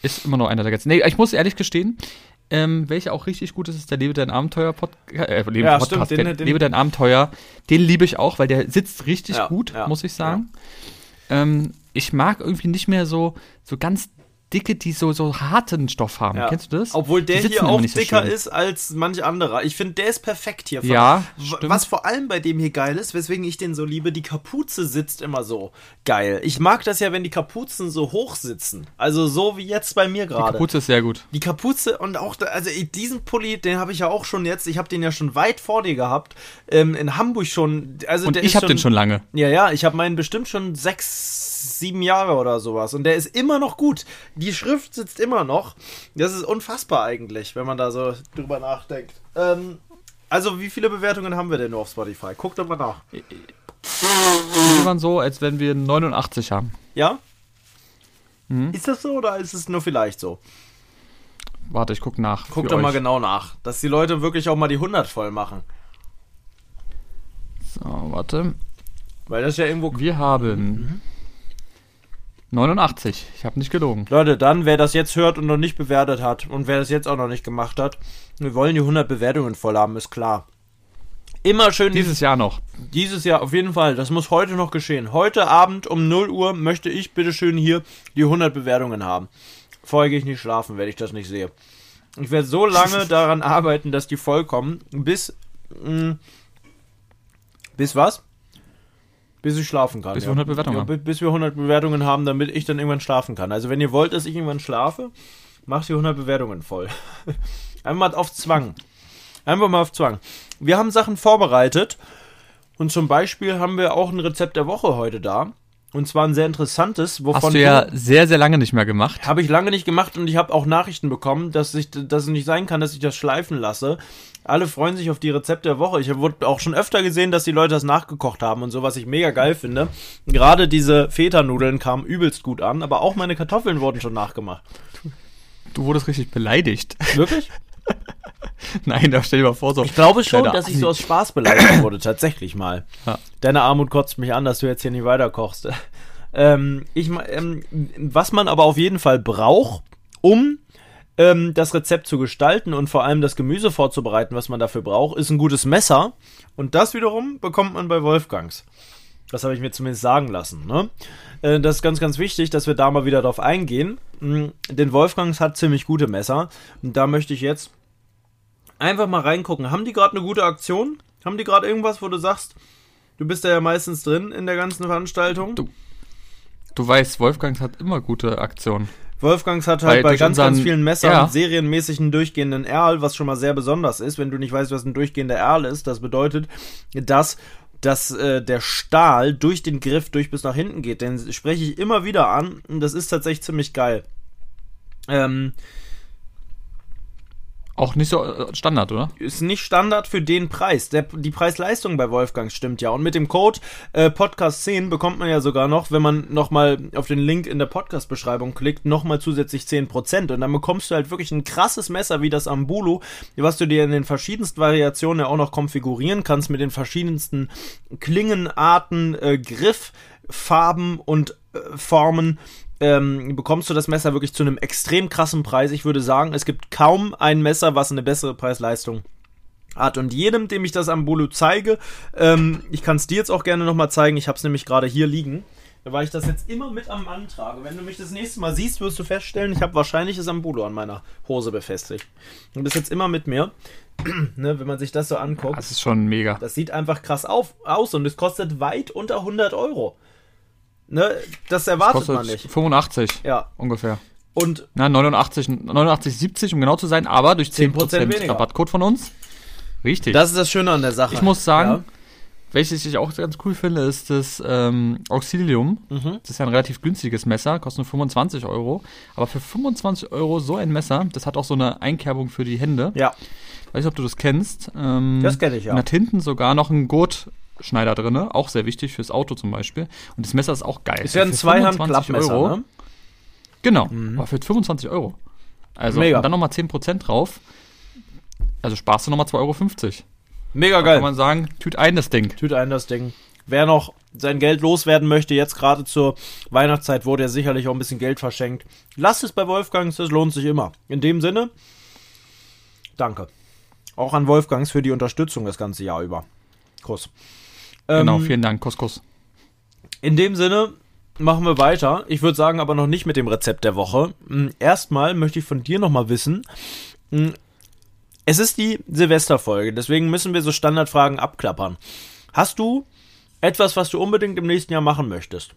Ist immer noch einer der ganzen. Nee, ich muss ehrlich gestehen, ähm, welcher auch richtig gut ist, ist der Lebe dein Abenteuer Podcast. Äh, Lebe, ja, Podcast stimmt, den, den, Lebe dein Abenteuer. Den liebe ich auch, weil der sitzt richtig ja, gut, ja, muss ich sagen. Ähm, ich mag irgendwie nicht mehr so, so ganz dicke, die so, so harten Stoff haben. Ja. Kennst du das? Obwohl der hier auch dicker so ist als manch anderer. Ich finde, der ist perfekt hier. Ja. Stimmt. Was vor allem bei dem hier geil ist, weswegen ich den so liebe, die Kapuze sitzt immer so geil. Ich mag das ja, wenn die Kapuzen so hoch sitzen. Also so wie jetzt bei mir gerade. Die Kapuze ist sehr gut. Die Kapuze und auch, da, also diesen Pulli, den habe ich ja auch schon jetzt, ich habe den ja schon weit vor dir gehabt. Ähm, in Hamburg schon. Also und ich habe den schon lange. Ja, ja, ich habe meinen bestimmt schon sechs sieben Jahre oder sowas. Und der ist immer noch gut. Die Schrift sitzt immer noch. Das ist unfassbar eigentlich, wenn man da so drüber nachdenkt. Ähm, also, wie viele Bewertungen haben wir denn nur auf Spotify? Guckt doch mal nach. Die waren so, als wenn wir 89 haben. Ja? Mhm. Ist das so oder ist es nur vielleicht so? Warte, ich guck nach. Guck doch euch. mal genau nach, dass die Leute wirklich auch mal die 100 voll machen. So, warte. Weil das ja irgendwo. Wir haben mhm. 89. Ich habe nicht gelogen. Leute, dann, wer das jetzt hört und noch nicht bewertet hat und wer das jetzt auch noch nicht gemacht hat, wir wollen die 100 Bewertungen voll haben, ist klar. Immer schön. Dieses Jahr noch. Dieses Jahr, auf jeden Fall. Das muss heute noch geschehen. Heute Abend um 0 Uhr möchte ich bitte schön hier die 100 Bewertungen haben. Vorher gehe ich nicht schlafen, wenn ich das nicht sehe. Ich werde so lange daran arbeiten, dass die vollkommen, bis. Mh, mm, bis was? Bis ich schlafen kann. Bis wir 100 Bewertungen ja, haben. Bis wir 100 Bewertungen haben, damit ich dann irgendwann schlafen kann. Also wenn ihr wollt, dass ich irgendwann schlafe, macht die 100 Bewertungen voll. Einmal auf Zwang. Einfach mal auf Zwang. Wir haben Sachen vorbereitet. Und zum Beispiel haben wir auch ein Rezept der Woche heute da. Und zwar ein sehr interessantes, wovon. Hast du ja sehr, sehr lange nicht mehr gemacht. Habe ich lange nicht gemacht und ich habe auch Nachrichten bekommen, dass, ich, dass es nicht sein kann, dass ich das schleifen lasse. Alle freuen sich auf die Rezepte der Woche. Ich wurde auch schon öfter gesehen, dass die Leute das nachgekocht haben und so, was ich mega geil finde. Gerade diese Feta-Nudeln kamen übelst gut an, aber auch meine Kartoffeln wurden schon nachgemacht. Du wurdest richtig beleidigt. Wirklich? Nein, da stell dir mal vor, so. Ich glaube schon, dass ich so aus Spaß beleidigt wurde, tatsächlich mal. Ja. Deine Armut kotzt mich an, dass du jetzt hier nicht weiterkochst. Ähm, ich, ähm, was man aber auf jeden Fall braucht, um ähm, das Rezept zu gestalten und vor allem das Gemüse vorzubereiten, was man dafür braucht, ist ein gutes Messer. Und das wiederum bekommt man bei Wolfgangs. Das habe ich mir zumindest sagen lassen. Ne? Äh, das ist ganz, ganz wichtig, dass wir da mal wieder drauf eingehen. Mhm, denn Wolfgangs hat ziemlich gute Messer. Und da möchte ich jetzt einfach mal reingucken. Haben die gerade eine gute Aktion? Haben die gerade irgendwas, wo du sagst, du bist da ja meistens drin in der ganzen Veranstaltung? Du, du weißt, Wolfgangs hat immer gute Aktionen. Wolfgangs hat halt bei, bei ganz, unseren, ganz vielen Messern ja. serienmäßig einen durchgehenden Erl, was schon mal sehr besonders ist. Wenn du nicht weißt, was ein durchgehender Erl ist, das bedeutet, dass dass äh, der Stahl durch den Griff durch bis nach hinten geht. Den spreche ich immer wieder an und das ist tatsächlich ziemlich geil. Ähm, auch nicht so äh, Standard, oder? Ist nicht Standard für den Preis. Der, die Preis-Leistung bei Wolfgang stimmt ja. Und mit dem Code äh, Podcast 10 bekommt man ja sogar noch, wenn man nochmal auf den Link in der Podcast-Beschreibung klickt, nochmal zusätzlich 10%. Und dann bekommst du halt wirklich ein krasses Messer wie das Ambulu, was du dir in den verschiedensten Variationen ja auch noch konfigurieren kannst, mit den verschiedensten Klingenarten, äh, Griff, Farben und äh, Formen ähm, bekommst du das Messer wirklich zu einem extrem krassen Preis. Ich würde sagen, es gibt kaum ein Messer, was eine bessere Preis-Leistung hat. Und jedem, dem ich das am Bulu zeige, ähm, ich kann es dir jetzt auch gerne nochmal zeigen, ich habe es nämlich gerade hier liegen, weil ich das jetzt immer mit am Mann trage. Wenn du mich das nächste Mal siehst, wirst du feststellen, ich habe wahrscheinlich das Ambulo an meiner Hose befestigt. Du bist jetzt immer mit mir. ne, wenn man sich das so anguckt. Das ist schon mega. Das sieht einfach krass auf, aus und es kostet weit unter 100 Euro. Ne, das erwartet das man nicht. 85 ja. ungefähr. Und Na, 89, 89, 70, um genau zu sein, aber durch 10%, 10% Rabattcode von uns. Richtig. Das ist das Schöne an der Sache. Ich muss sagen, ja. welches ich auch ganz cool finde, ist das ähm, Auxilium. Mhm. Das ist ja ein relativ günstiges Messer, kostet nur 25 Euro. Aber für 25 Euro so ein Messer, das hat auch so eine Einkerbung für die Hände. Ja. Weiß nicht, ob du das kennst. Ähm, das kenne ich, ja. Und hat hinten sogar noch ein Gurt Schneider drin, auch sehr wichtig fürs Auto zum Beispiel. Und das Messer ist auch geil. Ist ja ein Zweihand-Klappmesser, ne? Genau, mhm. aber für 25 Euro. Also Mega. und dann nochmal 10% drauf. Also sparst du nochmal 2,50 Euro. Mega da geil. Kann man sagen, tüt ein das Ding. Tüt ein das Ding. Wer noch sein Geld loswerden möchte, jetzt gerade zur Weihnachtszeit wurde er sicherlich auch ein bisschen Geld verschenkt. Lasst es bei Wolfgangs, das lohnt sich immer. In dem Sinne, danke. Auch an Wolfgangs für die Unterstützung das ganze Jahr über. Kuss. Genau, ähm, vielen Dank, Kuss, Kuss. In dem Sinne machen wir weiter. Ich würde sagen, aber noch nicht mit dem Rezept der Woche. Hm, erstmal möchte ich von dir nochmal wissen. Hm, es ist die Silvesterfolge, deswegen müssen wir so Standardfragen abklappern. Hast du etwas, was du unbedingt im nächsten Jahr machen möchtest?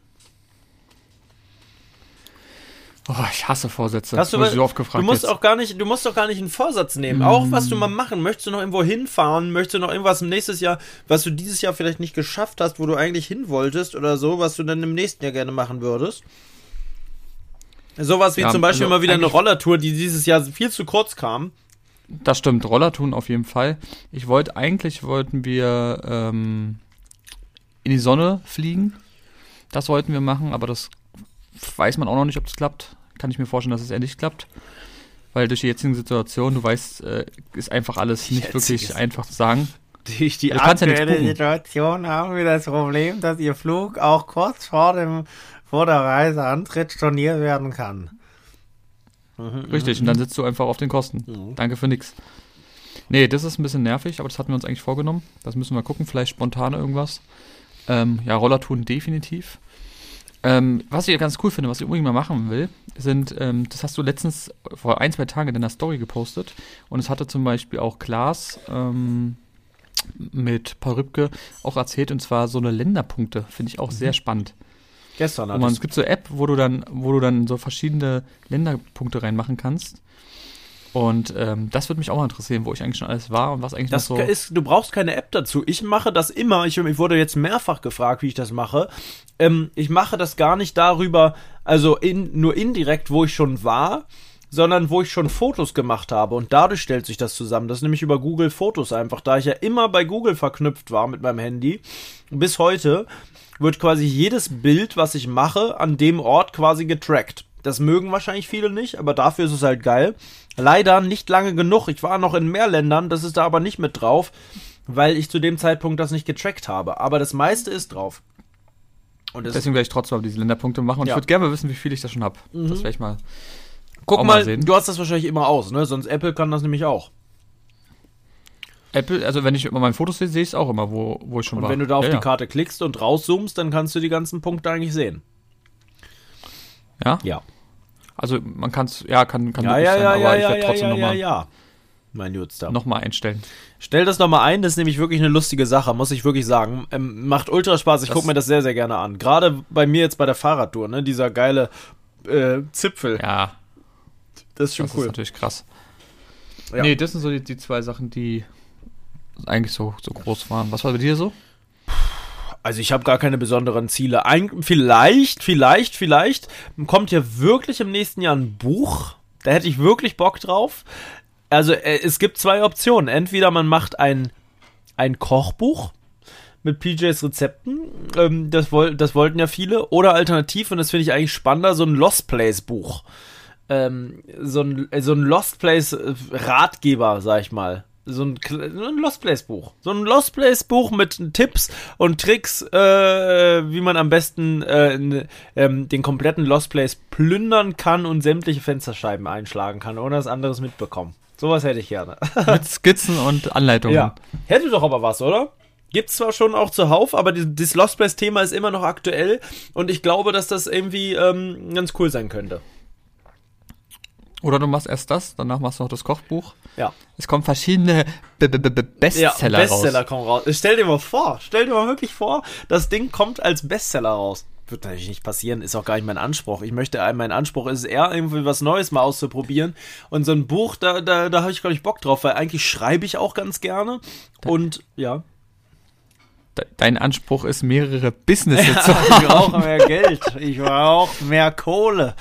Oh, ich hasse Vorsätze. Hast du, so oft gefragt du musst jetzt. auch gar nicht, du musst doch gar nicht einen Vorsatz nehmen. Mm. Auch was du mal machen, möchtest du noch irgendwo hinfahren, möchtest du noch irgendwas im nächsten Jahr, was du dieses Jahr vielleicht nicht geschafft hast, wo du eigentlich hin wolltest oder so, was du dann im nächsten Jahr gerne machen würdest? Sowas wie ja, zum Beispiel also mal wieder eine Rollertour, die dieses Jahr viel zu kurz kam. Das stimmt, Rollertouren auf jeden Fall. Ich wollte, eigentlich wollten wir ähm, in die Sonne fliegen. Das wollten wir machen, aber das weiß man auch noch nicht, ob das klappt. Kann ich mir vorstellen, dass es eher nicht klappt. Weil durch die jetzige Situation, du weißt, äh, ist einfach alles nicht Jetzige wirklich einfach zu sagen. Durch die aktuelle ja Situation haben wir das Problem, dass Ihr Flug auch kurz vor, dem, vor der Reiseantritt storniert werden kann. Mhm, Richtig, und dann mhm. sitzt du einfach auf den Kosten. Mhm. Danke für nix. Nee, das ist ein bisschen nervig, aber das hatten wir uns eigentlich vorgenommen. Das müssen wir gucken, vielleicht spontan irgendwas. Ähm, ja, Roller tun definitiv. Ähm, was ich ganz cool finde, was ich unbedingt mal machen will, sind, ähm, das hast du letztens vor ein, zwei Tagen in deiner Story gepostet und es hatte zum Beispiel auch Klaas ähm, mit Paul Rübke auch erzählt und zwar so eine Länderpunkte, finde ich auch mhm. sehr spannend. Gestern hat Es gibt so App, wo du dann, wo du dann so verschiedene Länderpunkte reinmachen kannst und ähm, das würde mich auch mal interessieren, wo ich eigentlich schon alles war und was eigentlich das so. Ist, du brauchst keine App dazu. Ich mache das immer. Ich, ich wurde jetzt mehrfach gefragt, wie ich das mache. Ähm, ich mache das gar nicht darüber, also in, nur indirekt, wo ich schon war, sondern wo ich schon Fotos gemacht habe. Und dadurch stellt sich das zusammen. Das ist nämlich über Google Fotos einfach. Da ich ja immer bei Google verknüpft war mit meinem Handy, bis heute wird quasi jedes Bild, was ich mache, an dem Ort quasi getrackt. Das mögen wahrscheinlich viele nicht, aber dafür ist es halt geil. Leider nicht lange genug. Ich war noch in mehr Ländern, das ist da aber nicht mit drauf, weil ich zu dem Zeitpunkt das nicht getrackt habe. Aber das meiste ist drauf. Und Deswegen werde ich trotzdem diese Länderpunkte machen und ja. ich würde gerne mal wissen, wie viel ich da schon habe. Mhm. Das werde ich mal. Guck mal, mal du hast das wahrscheinlich immer aus, ne? Sonst Apple kann das nämlich auch. Apple, also wenn ich immer meine Fotos sehe, sehe ich es auch immer, wo, wo ich schon und war. Und wenn du da auf ja, die Karte klickst und rauszoomst, dann kannst du die ganzen Punkte eigentlich sehen. Ja? Ja. Also man kann es, ja, kann, kann ja, ja, sein, ja, aber ja, ich werde trotzdem ja, ja, nochmal ja, mein Jutster. Nochmal einstellen. Stell das nochmal ein, das ist nämlich wirklich eine lustige Sache, muss ich wirklich sagen. Ähm, macht ultra Spaß, ich gucke mir das sehr, sehr gerne an. Gerade bei mir jetzt bei der Fahrradtour, ne, dieser geile äh, Zipfel. Ja. Das ist schon das cool. Das ist natürlich krass. Ja. Nee, das sind so die, die zwei Sachen, die eigentlich so, so groß waren. Was war bei dir so? Also ich habe gar keine besonderen Ziele. Ein, vielleicht, vielleicht, vielleicht kommt ja wirklich im nächsten Jahr ein Buch. Da hätte ich wirklich Bock drauf. Also äh, es gibt zwei Optionen. Entweder man macht ein, ein Kochbuch mit PJs Rezepten. Ähm, das, woll, das wollten ja viele. Oder alternativ, und das finde ich eigentlich spannender, so ein Lost Place Buch. Ähm, so, ein, so ein Lost Place äh, Ratgeber, sag ich mal so ein, ein Lost Place Buch. So ein Lost Place Buch mit Tipps und Tricks, äh, wie man am besten äh, ähm, den kompletten Lost Place plündern kann und sämtliche Fensterscheiben einschlagen kann, ohne das anderes mitbekommen. Sowas hätte ich gerne. mit Skizzen und Anleitungen. Ja. Hätte doch aber was, oder? Gibt's zwar schon auch zuhauf, aber das Lost Place Thema ist immer noch aktuell und ich glaube, dass das irgendwie ähm, ganz cool sein könnte. Oder du machst erst das, danach machst du noch das Kochbuch. Ja. Es kommen verschiedene B -B -B Bestseller ja, Bestseller raus. kommen raus. Stell dir mal vor, stell dir mal wirklich vor, das Ding kommt als Bestseller raus. Wird natürlich nicht passieren, ist auch gar nicht mein Anspruch. Ich möchte, mein Anspruch ist eher irgendwie was Neues mal auszuprobieren. Und so ein Buch, da, da, da habe ich gar nicht Bock drauf, weil eigentlich schreibe ich auch ganz gerne. Und ja. Dein Anspruch ist, mehrere Businesses ja, zu haben. Ich brauche mehr Geld. Ich brauche mehr Kohle.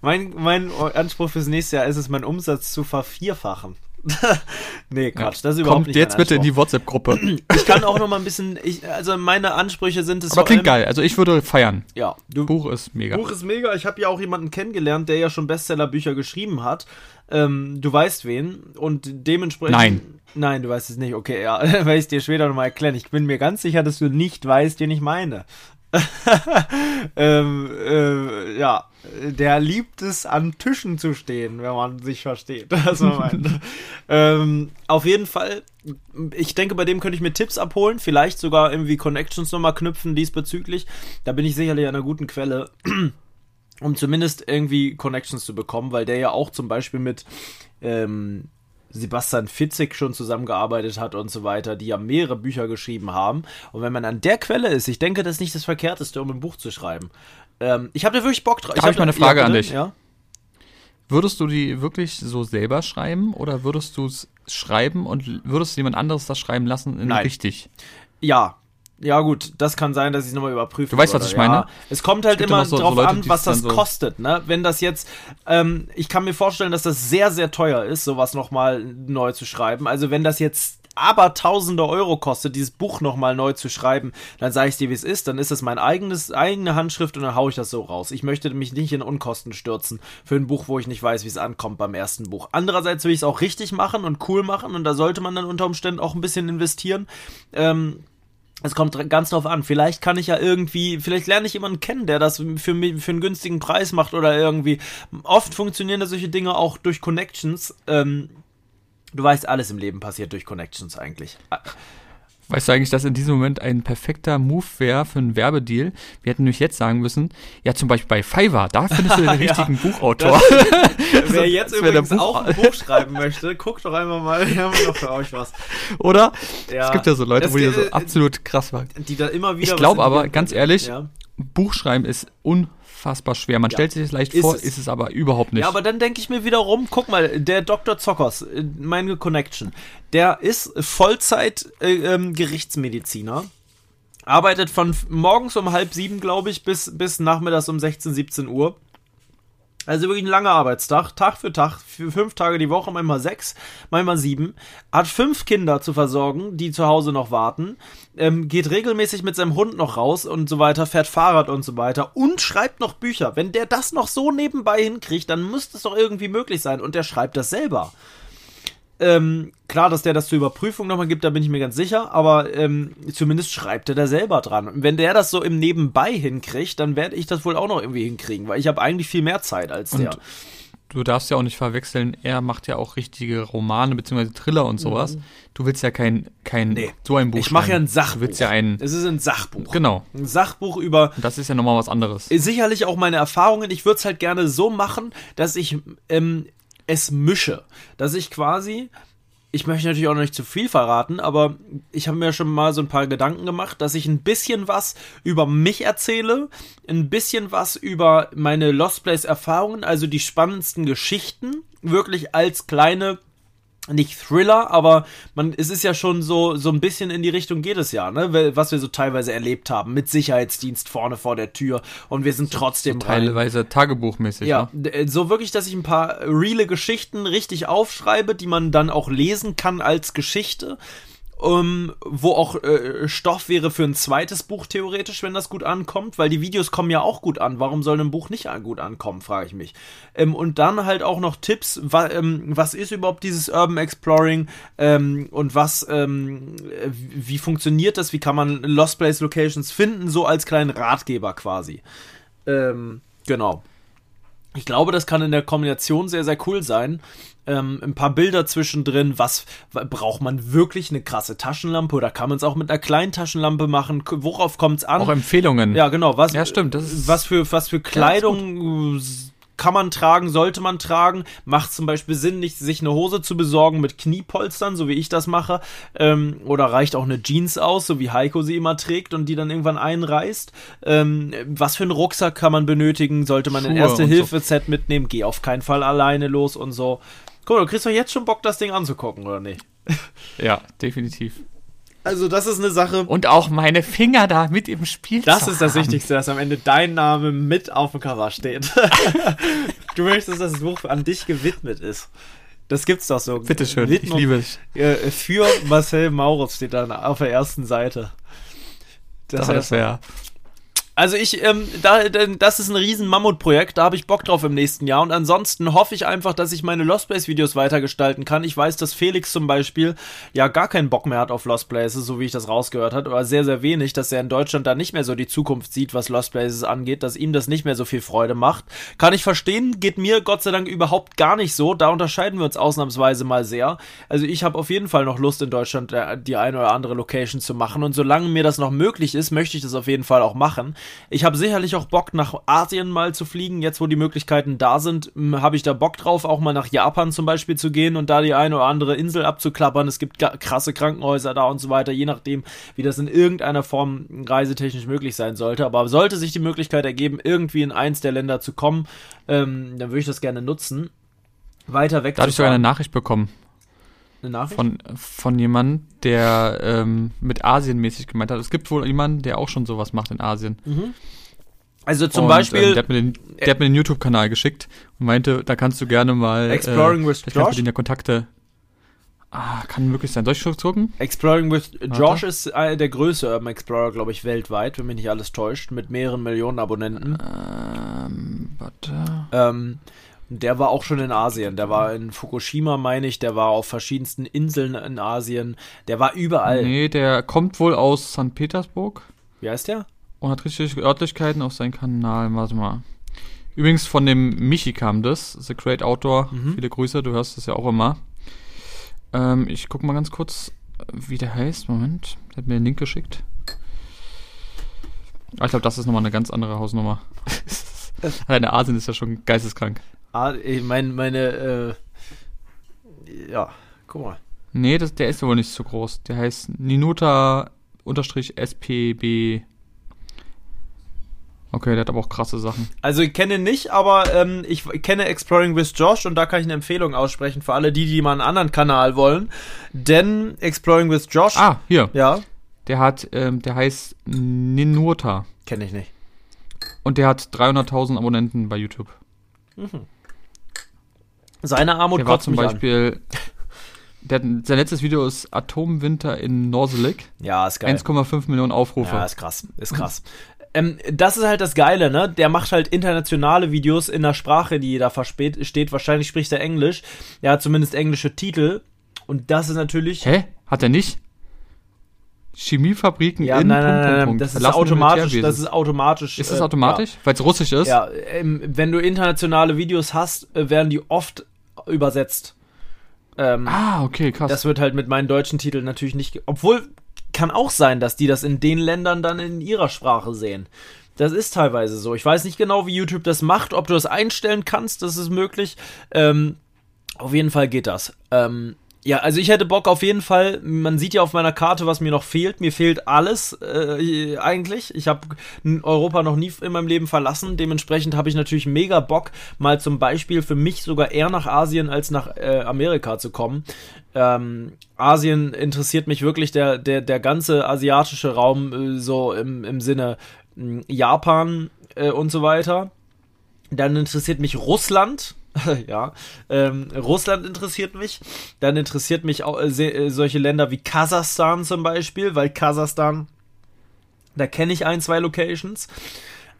Mein, mein Anspruch fürs nächste Jahr ist es, meinen Umsatz zu vervierfachen. nee, Quatsch, das ist überhaupt Kommt nicht jetzt bitte in die WhatsApp-Gruppe. Ich kann auch noch mal ein bisschen, ich, also meine Ansprüche sind es. Aber klingt geil, also ich würde feiern. Ja. Du, Buch ist mega. Buch ist mega. Ich habe ja auch jemanden kennengelernt, der ja schon Bestseller-Bücher geschrieben hat. Ähm, du weißt wen und dementsprechend. Nein. Nein, du weißt es nicht. Okay, ja, werde ich dir später nochmal erklären. Ich bin mir ganz sicher, dass du nicht weißt, wen ich meine. ähm, äh, ja, der liebt es, an Tischen zu stehen, wenn man sich versteht. Das ähm, auf jeden Fall, ich denke, bei dem könnte ich mir Tipps abholen, vielleicht sogar irgendwie Connections nochmal knüpfen diesbezüglich. Da bin ich sicherlich an einer guten Quelle. um zumindest irgendwie Connections zu bekommen, weil der ja auch zum Beispiel mit ähm, Sebastian Fitzek schon zusammengearbeitet hat und so weiter, die ja mehrere Bücher geschrieben haben. Und wenn man an der Quelle ist, ich denke, das ist nicht das Verkehrteste, um ein Buch zu schreiben. Ähm, ich habe da wirklich Bock drauf. Da habe ich mal eine Frage ja, an dich. Ja? Würdest du die wirklich so selber schreiben oder würdest du es schreiben und würdest du jemand anderes das schreiben lassen in Nein. richtig? Ja, ja, gut, das kann sein, dass ich es nochmal überprüfe. Du weißt, was ich meine? Ja, es kommt halt immer so, drauf so Leute, an, was das so kostet, ne? Wenn das jetzt, ähm, ich kann mir vorstellen, dass das sehr, sehr teuer ist, sowas nochmal neu zu schreiben. Also wenn das jetzt aber tausende Euro kostet, dieses Buch nochmal neu zu schreiben, dann sage ich dir, wie es ist, dann ist es mein eigenes, eigene Handschrift und dann haue ich das so raus. Ich möchte mich nicht in Unkosten stürzen für ein Buch, wo ich nicht weiß, wie es ankommt beim ersten Buch. Andererseits will ich es auch richtig machen und cool machen und da sollte man dann unter Umständen auch ein bisschen investieren. Ähm, es kommt ganz drauf an. Vielleicht kann ich ja irgendwie, vielleicht lerne ich jemanden kennen, der das für mich für einen günstigen Preis macht oder irgendwie. Oft funktionieren da solche Dinge auch durch Connections. Ähm, du weißt, alles im Leben passiert durch Connections eigentlich. Weißt du eigentlich, dass in diesem Moment ein perfekter Move wäre für einen Werbedeal? Wir hätten nämlich jetzt sagen müssen, ja zum Beispiel bei Fiverr, da findest du den richtigen ja, Buchautor. Das, wer jetzt übrigens Buch auch ein Buch schreiben möchte, guckt doch einmal mal, wir haben noch für euch was. Oder? Ja. Es gibt ja so Leute, das wo ihr so absolut krass war. Die da immer wieder Ich glaube aber, ganz ehrlich, ja. Buchschreiben ist unfassbar unfassbar schwer. Man ja. stellt sich das leicht ist vor, es. ist es aber überhaupt nicht. Ja, aber dann denke ich mir wiederum, guck mal, der Dr. Zockers, äh, meine Connection, der ist Vollzeit äh, ähm, Gerichtsmediziner. Arbeitet von morgens um halb sieben, glaube ich, bis, bis nachmittags um 16, 17 Uhr. Also wirklich ein langer Arbeitstag, Tag für Tag, für fünf Tage die Woche, manchmal sechs, manchmal sieben. Hat fünf Kinder zu versorgen, die zu Hause noch warten. Ähm, geht regelmäßig mit seinem Hund noch raus und so weiter, fährt Fahrrad und so weiter und schreibt noch Bücher. Wenn der das noch so nebenbei hinkriegt, dann müsste es doch irgendwie möglich sein. Und der schreibt das selber. Ähm, klar, dass der das zur Überprüfung nochmal gibt, da bin ich mir ganz sicher, aber ähm, zumindest schreibt er da selber dran. Und wenn der das so im Nebenbei hinkriegt, dann werde ich das wohl auch noch irgendwie hinkriegen, weil ich habe eigentlich viel mehr Zeit als und der. Du darfst ja auch nicht verwechseln, er macht ja auch richtige Romane bzw. Thriller und sowas. Mhm. Du willst ja kein, kein nee. so ein Buch Ich mache ja ein Sachbuch. Du willst ja ein Es ist ein Sachbuch. Genau. Ein Sachbuch über Das ist ja nochmal was anderes. Sicherlich auch meine Erfahrungen. Ich würde es halt gerne so machen, dass ich ähm, es mische, dass ich quasi ich möchte natürlich auch noch nicht zu viel verraten, aber ich habe mir schon mal so ein paar Gedanken gemacht, dass ich ein bisschen was über mich erzähle, ein bisschen was über meine Lost Place Erfahrungen, also die spannendsten Geschichten, wirklich als kleine nicht Thriller, aber man, es ist ja schon so, so ein bisschen in die Richtung geht es ja, ne? Was wir so teilweise erlebt haben, mit Sicherheitsdienst vorne vor der Tür und wir sind trotzdem so teilweise Tagebuchmäßig. Ja, ne? Äh, so wirklich, dass ich ein paar reale Geschichten richtig aufschreibe, die man dann auch lesen kann als Geschichte ähm, wo auch äh, Stoff wäre für ein zweites Buch theoretisch, wenn das gut ankommt, weil die Videos kommen ja auch gut an. Warum soll ein Buch nicht gut ankommen, frage ich mich. Ähm, und dann halt auch noch Tipps, wa ähm, was ist überhaupt dieses Urban Exploring ähm, und was, ähm, wie funktioniert das, wie kann man Lost Place Locations finden, so als kleinen Ratgeber quasi. Ähm, genau. Ich glaube, das kann in der Kombination sehr, sehr cool sein ähm, ein paar Bilder zwischendrin. Was braucht man wirklich eine krasse Taschenlampe oder kann man es auch mit einer kleinen Taschenlampe machen? Worauf kommt es an? Auch Empfehlungen. Ja, genau. Was, ja, stimmt. was für was für Kleidung ja, kann man tragen, sollte man tragen. Macht zum Beispiel Sinn, nicht sich eine Hose zu besorgen mit Kniepolstern, so wie ich das mache. Ähm, oder reicht auch eine Jeans aus, so wie Heiko sie immer trägt und die dann irgendwann einreißt. Ähm, was für einen Rucksack kann man benötigen? Sollte man ein Erste-Hilfe-Set so. mitnehmen? Geh auf keinen Fall alleine los und so. Guck mal, du kriegst doch jetzt schon Bock, das Ding anzugucken, oder nicht? Ja, definitiv. Also, das ist eine Sache. Und auch meine Finger da mit im Spiel. Das ist das Wichtigste, dass am Ende dein Name mit auf dem Cover steht. du möchtest, dass das Buch an dich gewidmet ist. Das gibt's doch so. Bitteschön, Widmung, ich liebe es. Äh, für Marcel Maurus steht dann auf der ersten Seite. Das, das wäre also ich, ähm, da, das ist ein riesen Mammutprojekt, da habe ich Bock drauf im nächsten Jahr. Und ansonsten hoffe ich einfach, dass ich meine Lost Place Videos weitergestalten kann. Ich weiß, dass Felix zum Beispiel ja gar keinen Bock mehr hat auf Lost Places, so wie ich das rausgehört habe, aber sehr, sehr wenig, dass er in Deutschland da nicht mehr so die Zukunft sieht, was Lost Places angeht, dass ihm das nicht mehr so viel Freude macht. Kann ich verstehen, geht mir Gott sei Dank überhaupt gar nicht so. Da unterscheiden wir uns ausnahmsweise mal sehr. Also ich habe auf jeden Fall noch Lust in Deutschland äh, die eine oder andere Location zu machen. Und solange mir das noch möglich ist, möchte ich das auf jeden Fall auch machen. Ich habe sicherlich auch Bock, nach Asien mal zu fliegen. Jetzt, wo die Möglichkeiten da sind, habe ich da Bock drauf, auch mal nach Japan zum Beispiel zu gehen und da die eine oder andere Insel abzuklappern. Es gibt krasse Krankenhäuser da und so weiter, je nachdem, wie das in irgendeiner Form reisetechnisch möglich sein sollte. Aber sollte sich die Möglichkeit ergeben, irgendwie in eins der Länder zu kommen, ähm, dann würde ich das gerne nutzen. Weiter weg. Da habe ich sogar eine Nachricht bekommen. Eine Nachricht? Von, von jemandem, der ähm, mit Asien mäßig gemeint hat. Es gibt wohl jemanden, der auch schon sowas macht in Asien. Mhm. Also zum und, Beispiel. Äh, der hat mir den, mir den YouTube-Kanal geschickt und meinte, da kannst du gerne mal. Exploring äh, with Josh. Den ja Kontakte. Ah, kann möglich sein. Soll ich schon gucken? Exploring with Josh ist äh, der größte Urban Explorer, glaube ich, weltweit, wenn mich nicht alles täuscht, mit mehreren Millionen Abonnenten. Ähm, warte. Ähm, der war auch schon in Asien. Der war in Fukushima, meine ich. Der war auf verschiedensten Inseln in Asien. Der war überall. Nee, der kommt wohl aus St. Petersburg. Wie heißt der? Und hat richtig Örtlichkeiten auf seinem Kanal. Warte mal. Übrigens von dem Michi kam das. The Great Outdoor. Mhm. Viele Grüße, du hörst das ja auch immer. Ähm, ich guck mal ganz kurz, wie der heißt. Moment. Der hat mir den Link geschickt. Ah, ich glaube, das ist nochmal eine ganz andere Hausnummer. Deine Asien ist ja schon geisteskrank. Ah, ich meine, meine, äh, ja, guck mal. Nee, das, der ist wohl nicht so groß. Der heißt Ninuta-SPB. Okay, der hat aber auch krasse Sachen. Also ich kenne ihn nicht, aber ähm, ich kenne Exploring with Josh und da kann ich eine Empfehlung aussprechen für alle die, die mal einen anderen Kanal wollen. Denn Exploring with Josh. Ah, hier. Ja. Der hat, ähm, der heißt Ninuta. Kenne ich nicht. Und der hat 300.000 Abonnenten bei YouTube. Mhm. Seine Armut der war zum Beispiel. Der, sein letztes Video ist Atomwinter in Norselig. Ja, ist geil. 1,5 Millionen Aufrufe. Ja, ist krass. Ist krass. ähm, das ist halt das Geile, ne? Der macht halt internationale Videos in der Sprache, die da versteht. Wahrscheinlich spricht er Englisch. Er hat zumindest englische Titel. Und das ist natürlich. Hä? Hat er nicht? Chemiefabriken ja, in nein, nein, nein, nein, das ist automatisch. Das ist automatisch. Ist das automatisch, äh, ja. weil es russisch ist? Ja, ähm, wenn du internationale Videos hast, äh, werden die oft übersetzt. Ähm, ah, okay, krass. Das wird halt mit meinen deutschen Titeln natürlich nicht. Obwohl, kann auch sein, dass die das in den Ländern dann in ihrer Sprache sehen. Das ist teilweise so. Ich weiß nicht genau, wie YouTube das macht, ob du das einstellen kannst, das ist möglich. Ähm, auf jeden Fall geht das. Ähm, Ja, also ich hätte Bock auf jeden Fall. Man sieht ja auf meiner Karte, was mir noch fehlt. Mir fehlt alles äh, eigentlich. Ich habe Europa noch nie in meinem Leben verlassen. Dementsprechend habe ich natürlich mega Bock, mal zum Beispiel für mich sogar eher nach Asien als nach äh, Amerika zu kommen. Ähm, Asien interessiert mich wirklich der der der ganze asiatische Raum äh, so im im Sinne Japan äh, und so weiter. Dann interessiert mich Russland ja, ähm, Russland interessiert mich. Dann interessiert mich auch äh, äh, solche Länder wie Kasachstan zum Beispiel, weil Kasachstan, da kenne ich ein, zwei Locations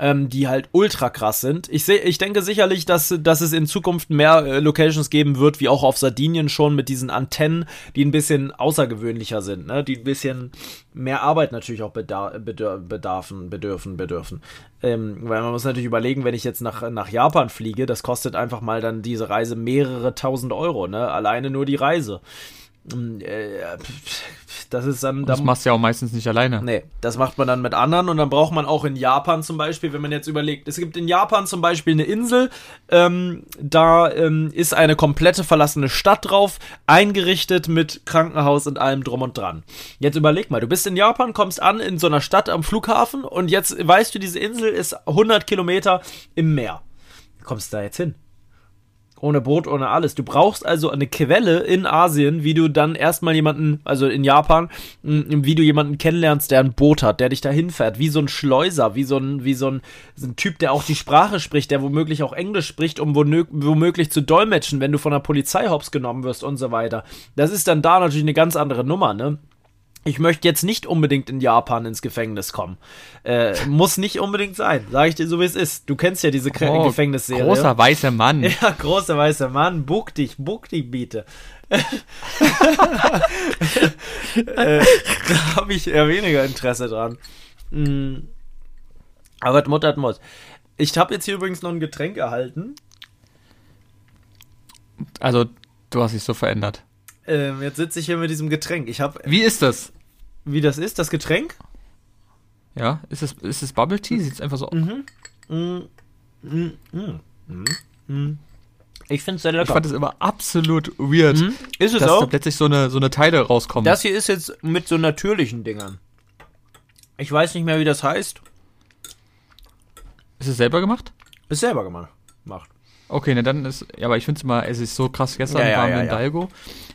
ähm, die halt ultra krass sind. Ich sehe, ich denke sicherlich, dass, dass es in Zukunft mehr äh, Locations geben wird, wie auch auf Sardinien schon mit diesen Antennen, die ein bisschen außergewöhnlicher sind, ne? die ein bisschen mehr Arbeit natürlich auch bedar bedarfen, bedürfen, bedürfen. Ähm, weil man muss natürlich überlegen, wenn ich jetzt nach, nach Japan fliege, das kostet einfach mal dann diese Reise mehrere tausend Euro, ne? Alleine nur die Reise. Hm, äh, das ist dann. Das machst du ja auch meistens nicht alleine. Nee, das macht man dann mit anderen und dann braucht man auch in Japan zum Beispiel, wenn man jetzt überlegt, es gibt in Japan zum Beispiel eine Insel, ähm, da ähm, ist eine komplette verlassene Stadt drauf, eingerichtet mit Krankenhaus und allem drum und dran. Jetzt überleg mal, du bist in Japan, kommst an in so einer Stadt am Flughafen und jetzt weißt du, diese Insel ist 100 Kilometer im Meer. Wie kommst du da jetzt hin? Ohne Boot, ohne alles. Du brauchst also eine Quelle in Asien, wie du dann erstmal jemanden, also in Japan, wie du jemanden kennenlernst, der ein Boot hat, der dich da hinfährt, wie so ein Schleuser, wie so ein, wie so ein, so ein Typ, der auch die Sprache spricht, der womöglich auch Englisch spricht, um womöglich zu dolmetschen, wenn du von der Polizei hops genommen wirst und so weiter. Das ist dann da natürlich eine ganz andere Nummer, ne? Ich möchte jetzt nicht unbedingt in Japan ins Gefängnis kommen. Äh, muss nicht unbedingt sein, sage ich dir so wie es ist. Du kennst ja diese oh, Gefängnisserie. Großer weißer Mann. Ja, großer weißer Mann. Buck dich, buck dich bitte. äh, da habe ich eher weniger Interesse dran. Mhm. Aber Mutter Mut. Ich habe jetzt hier übrigens noch ein Getränk erhalten. Also, du hast dich so verändert. Ähm, jetzt sitze ich hier mit diesem Getränk. Ich habe. Wie ist das? Wie das ist, das Getränk? Ja, ist es ist es Bubble Tea? Sieht es einfach so aus? Mhm. Mhm. Mhm. Mhm. mhm. Ich finde es sehr lecker. Ich fand es immer absolut weird. Mhm. Ist es dass auch? da plötzlich so eine, so eine Teile rauskommen. Das hier ist jetzt mit so natürlichen Dingern. Ich weiß nicht mehr, wie das heißt. Ist es selber gemacht? Ist selber gemacht. Macht. Okay, ne, dann ist, ja, aber ich finde es immer, es ist so krass. Gestern ja, waren wir in Dalgo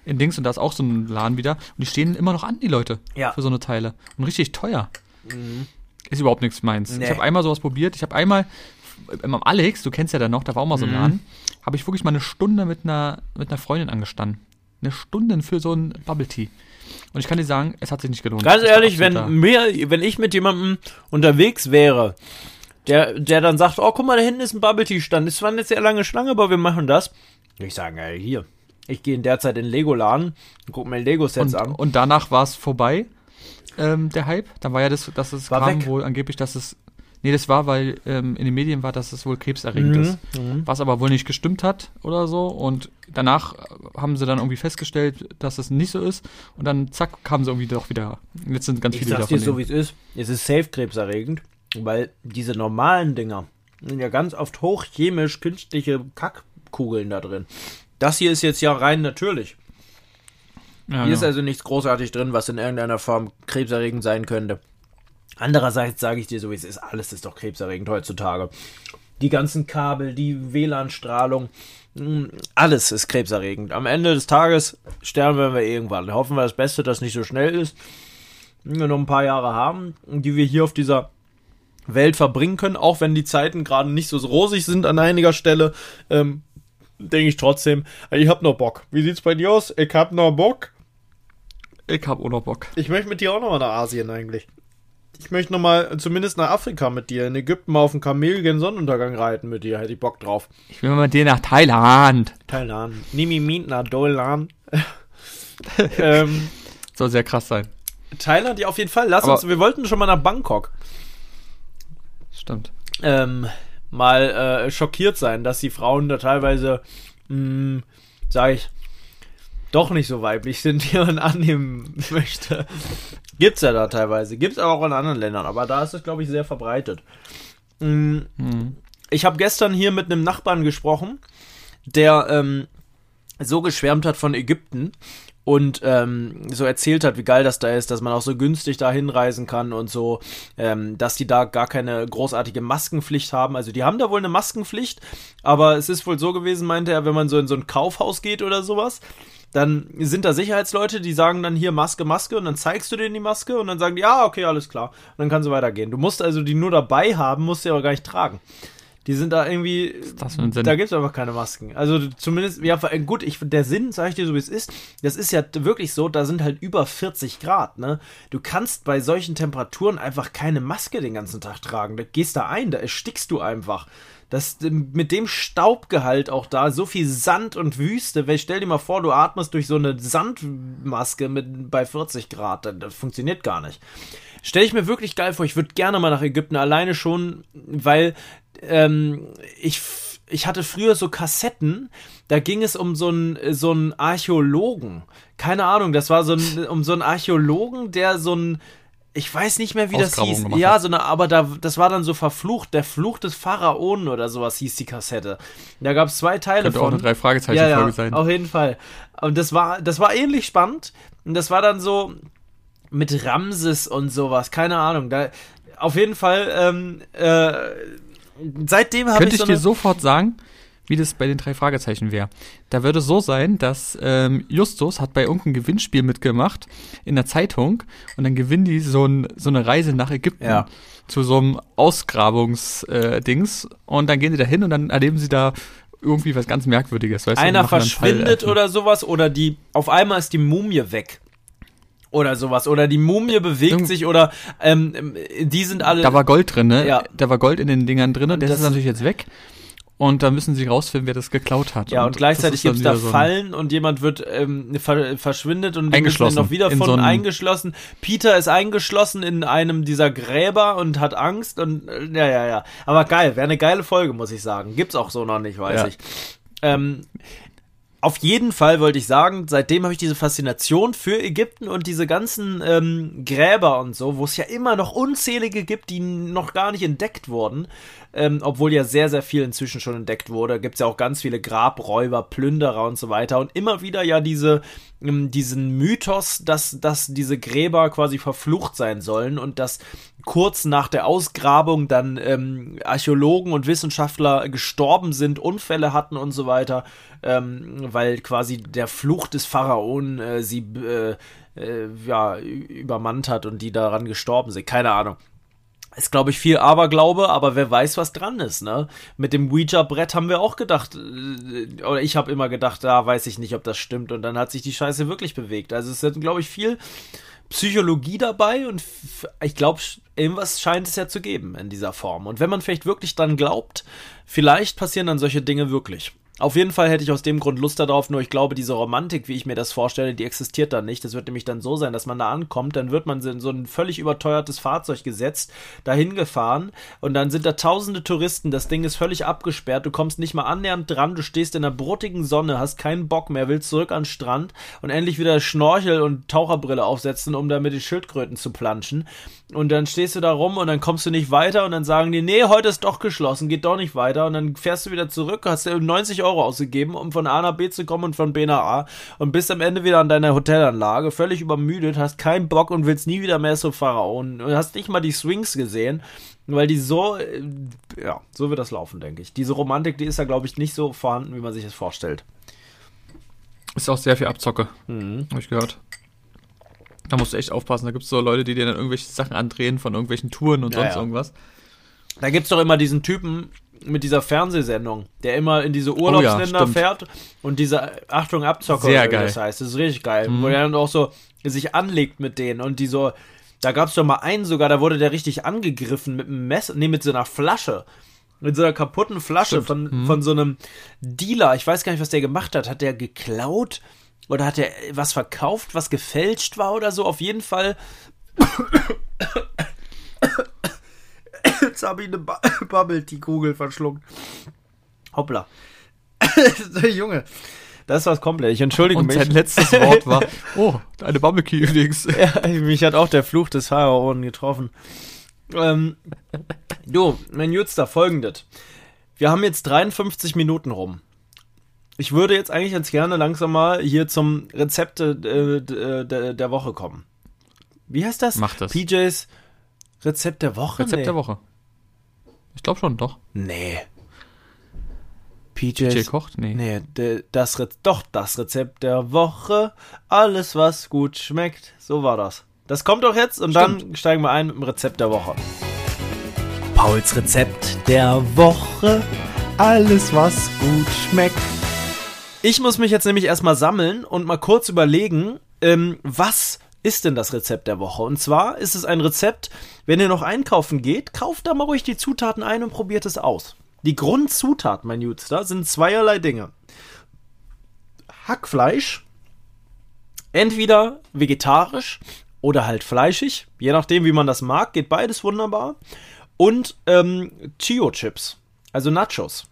in Dings und da ist auch so ein Laden wieder und die stehen immer noch an, die Leute, für so eine Teile. Und richtig teuer. Mhm. Ist überhaupt nichts meins. Nee. Ich habe einmal sowas probiert. Ich habe einmal, beim Alex, du kennst ja da noch, da war auch mal so ein mhm. Laden, habe ich wirklich mal eine Stunde mit einer, mit einer Freundin angestanden. Eine Stunde für so ein Bubble Tea. Und ich kann dir sagen, es hat sich nicht gelohnt. Ganz ehrlich, wenn mir, wenn ich mit jemandem unterwegs wäre, der, der dann sagt, oh, guck mal, da hinten ist ein Bubble Tea Stand. Das war eine sehr lange Schlange, aber wir machen das. Ich sage, ey, hier. Ich gehe in der Zeit in Lego-Laden, guck mir Lego-Sets an. Und danach war es vorbei, ähm, der Hype. Dann war ja das, dass es war kam weg. wohl angeblich, dass es Nee, das war, weil ähm, in den Medien war, dass es wohl krebserregend mhm, ist. Mhm. Was aber wohl nicht gestimmt hat oder so. Und danach haben sie dann irgendwie festgestellt, dass es nicht so ist. Und dann zack, kamen sie irgendwie doch wieder. Jetzt sind ganz ich viele davon. Ich dir so, wie es ist. Es ist safe krebserregend. Weil diese normalen Dinger sind ja ganz oft hochchemisch künstliche Kackkugeln da drin. Das hier ist jetzt ja rein natürlich. Ja, hier ja. ist also nichts großartig drin, was in irgendeiner Form krebserregend sein könnte. Andererseits sage ich dir so, wie es ist, alles ist doch krebserregend heutzutage. Die ganzen Kabel, die WLAN-Strahlung, hm, alles ist krebserregend. Am Ende des Tages sterben wir irgendwann. Hoffen wir das Beste, dass nicht so schnell ist. Wenn wir noch ein paar Jahre haben, die wir hier auf dieser Welt verbringen können, auch wenn die Zeiten gerade nicht so rosig sind an einiger Stelle, ähm, denke ich trotzdem, ich hab noch Bock. Wie sieht's bei dir aus? Ich hab noch Bock. Ich hab auch noch Bock. Ich möchte mit dir auch noch mal nach Asien eigentlich. Ich möchte noch mal zumindest nach Afrika mit dir, in Ägypten mal auf dem Kamel gegen Sonnenuntergang reiten mit dir, hätte ich Bock drauf. Ich will mal mit dir nach Thailand. Thailand. Nimi Mint nach Dolan. ähm, Soll sehr krass sein. Thailand, ja auf jeden Fall. Lass Aber uns, wir wollten schon mal nach Bangkok. Stimmt. Ähm, mal äh, schockiert sein, dass die Frauen da teilweise, hm, sag ich, doch nicht so weiblich sind, wie man annehmen möchte. Gibt's ja da teilweise. Gibt's aber auch in anderen Ländern, aber da ist es, glaube ich, sehr verbreitet. Mhm. Mhm. Ich habe gestern hier mit einem Nachbarn gesprochen, der ähm, so geschwärmt hat von Ägypten und ähm, so erzählt hat, wie geil das da ist, dass man auch so günstig da hinreisen kann und so, ähm, dass die da gar keine großartige Maskenpflicht haben. Also die haben da wohl eine Maskenpflicht, aber es ist wohl so gewesen, meinte er, wenn man so in so ein Kaufhaus geht oder sowas, dann sind da Sicherheitsleute, die sagen dann hier Maske, Maske und dann zeigst du denen die Maske und dann sagen die, ja, okay, alles klar. Und dann kannst du weitergehen. Du musst also die nur dabei haben, musst sie aber gar nicht tragen. Die sind da irgendwie. Das da gibt es einfach keine Masken. Also zumindest, ja, gut, ich, der Sinn, sag ich dir so wie es ist, das ist ja wirklich so, da sind halt über 40 Grad, ne? Du kannst bei solchen Temperaturen einfach keine Maske den ganzen Tag tragen. Da gehst da ein, da erstickst du einfach. Das, mit dem Staubgehalt auch da, so viel Sand und Wüste. Stell dir mal vor, du atmest durch so eine Sandmaske mit, bei 40 Grad. Das, das funktioniert gar nicht. Stell ich mir wirklich geil vor. Ich würde gerne mal nach Ägypten, alleine schon, weil ähm, ich, ich hatte früher so Kassetten, da ging es um so einen so einen Archäologen. Keine Ahnung, das war so ein, um so einen Archäologen, der so ein ich weiß nicht mehr, wie das hieß. Ja, so eine, aber da, das war dann so verflucht. Der Fluch des Pharaonen oder sowas hieß die Kassette. Da gab es zwei Teile Könnte von. auch eine drei Fragezeichen Folge ja, ja, sein. Auf jeden Fall. Und das war, das war ähnlich spannend. Und das war dann so mit Ramses und sowas. Keine Ahnung. Da, auf jeden Fall. Ähm, äh, seitdem habe ich. Könnte ich so dir sofort sagen, wie das bei den drei Fragezeichen wäre. Da würde so sein, dass ähm, Justus hat bei irgendeinem Gewinnspiel mitgemacht in der Zeitung und dann gewinnen die so, ein, so eine Reise nach Ägypten ja. zu so einem Ausgrabungsdings äh, und dann gehen sie da hin und dann erleben sie da irgendwie was ganz Merkwürdiges. Weißt Einer verschwindet oder sowas oder die auf einmal ist die Mumie weg oder sowas. Oder die Mumie bewegt Irgend sich oder ähm, die sind alle. Da war Gold drin, ne? Ja. Da war Gold in den Dingern drin und das, das ist natürlich jetzt weg. Und da müssen sie rausfinden, wer das geklaut hat. Ja, und, und gleichzeitig gibt es da so Fallen und jemand wird ähm, ver verschwindet und eingeschlossen. noch wieder von so eingeschlossen. Peter ist eingeschlossen in einem dieser Gräber und hat Angst und äh, ja, ja, ja. Aber geil, wäre eine geile Folge, muss ich sagen. Gibt's auch so noch nicht, weiß ja. ich. Ähm, auf jeden Fall wollte ich sagen, seitdem habe ich diese Faszination für Ägypten und diese ganzen ähm, Gräber und so, wo es ja immer noch unzählige gibt, die noch gar nicht entdeckt wurden, ähm, obwohl ja sehr, sehr viel inzwischen schon entdeckt wurde. Gibt es ja auch ganz viele Grabräuber, Plünderer und so weiter und immer wieder ja diese, ähm, diesen Mythos, dass, dass diese Gräber quasi verflucht sein sollen und dass kurz nach der Ausgrabung dann ähm, Archäologen und Wissenschaftler gestorben sind, Unfälle hatten und so weiter, ähm, weil quasi der Fluch des Pharaonen äh, sie äh, äh, ja, übermannt hat und die daran gestorben sind. Keine Ahnung. Ist, glaube ich, viel Aberglaube, aber wer weiß, was dran ist, ne? Mit dem Ouija-Brett haben wir auch gedacht, äh, oder ich habe immer gedacht, da weiß ich nicht, ob das stimmt. Und dann hat sich die Scheiße wirklich bewegt. Also es ist, glaube ich, viel Psychologie dabei und ich glaube, irgendwas scheint es ja zu geben in dieser Form. Und wenn man vielleicht wirklich dran glaubt, vielleicht passieren dann solche Dinge wirklich. Auf jeden Fall hätte ich aus dem Grund Lust darauf, nur ich glaube, diese Romantik, wie ich mir das vorstelle, die existiert dann nicht. Das wird nämlich dann so sein, dass man da ankommt, dann wird man in so ein völlig überteuertes Fahrzeug gesetzt, dahin gefahren und dann sind da tausende Touristen, das Ding ist völlig abgesperrt, du kommst nicht mal annähernd dran, du stehst in der bruttigen Sonne, hast keinen Bock mehr, willst zurück an den Strand und endlich wieder Schnorchel und Taucherbrille aufsetzen, um da mit den Schildkröten zu planschen. Und dann stehst du da rum und dann kommst du nicht weiter und dann sagen die, nee, heute ist doch geschlossen, geht doch nicht weiter und dann fährst du wieder zurück, hast du 90 Euro ausgegeben, um von A nach B zu kommen und von B nach A und bist am Ende wieder an deiner Hotelanlage, völlig übermüdet, hast keinen Bock und willst nie wieder mehr so Pharaonen und hast nicht mal die Swings gesehen, weil die so, äh, ja, so wird das laufen, denke ich. Diese Romantik, die ist ja, glaube ich, nicht so vorhanden, wie man sich das vorstellt. Ist auch sehr viel Abzocke, mhm. habe ich gehört. Da musst du echt aufpassen. Da gibt es so Leute, die dir dann irgendwelche Sachen andrehen von irgendwelchen Touren und ja, sonst ja. irgendwas. Da gibt es doch immer diesen Typen mit dieser Fernsehsendung, der immer in diese Urlaubsländer oh ja, fährt und diese Achtung Abzocker, Sehr geil. das heißt. Das ist richtig geil. Mhm. Wo er dann auch so sich anlegt mit denen und die so. Da gab es doch mal einen sogar, da wurde der richtig angegriffen mit einem Messer, nee, mit so einer Flasche. Mit so einer kaputten Flasche von, mhm. von so einem Dealer. Ich weiß gar nicht, was der gemacht hat. Hat der geklaut? Oder hat er was verkauft, was gefälscht war oder so? Auf jeden Fall. Jetzt habe ich eine Bubble Tea Kugel verschluckt. Hoppla. Junge. Das war's komplett. Ich entschuldige Und mich. sein letztes Wort war, oh, eine Bubble Tea übrigens. ja, mich hat auch der Fluch des Pharaonen getroffen. Ähm, du, mein Jutster, folgendes. Wir haben jetzt 53 Minuten rum. ich würde jetzt eigentlich ganz gerne langsam mal hier zum Rezept äh, der, der Woche kommen. Wie heißt das? Mach das. PJs Rezept der Woche? Rezept nee. der Woche. Ich glaube schon, doch. Nee. PJs. PJ kocht? Nee. Nee, das Re doch, das Rezept der Woche. Alles, was gut schmeckt. So war das. Das kommt doch jetzt und Stimmt. dann steigen wir ein mit dem Rezept der Woche. Pauls Rezept der Woche. Alles, was gut schmeckt. Ich muss mich jetzt nämlich erstmal sammeln und mal kurz überlegen, ähm, was ist denn das Rezept der Woche? Und zwar ist es ein Rezept, wenn ihr noch einkaufen geht, kauft da mal ruhig die Zutaten ein und probiert es aus. Die Grundzutat, mein Jutster, sind zweierlei Dinge. Hackfleisch, entweder vegetarisch oder halt fleischig, je nachdem, wie man das mag, geht beides wunderbar. Und ähm, Chio-Chips, also Nachos.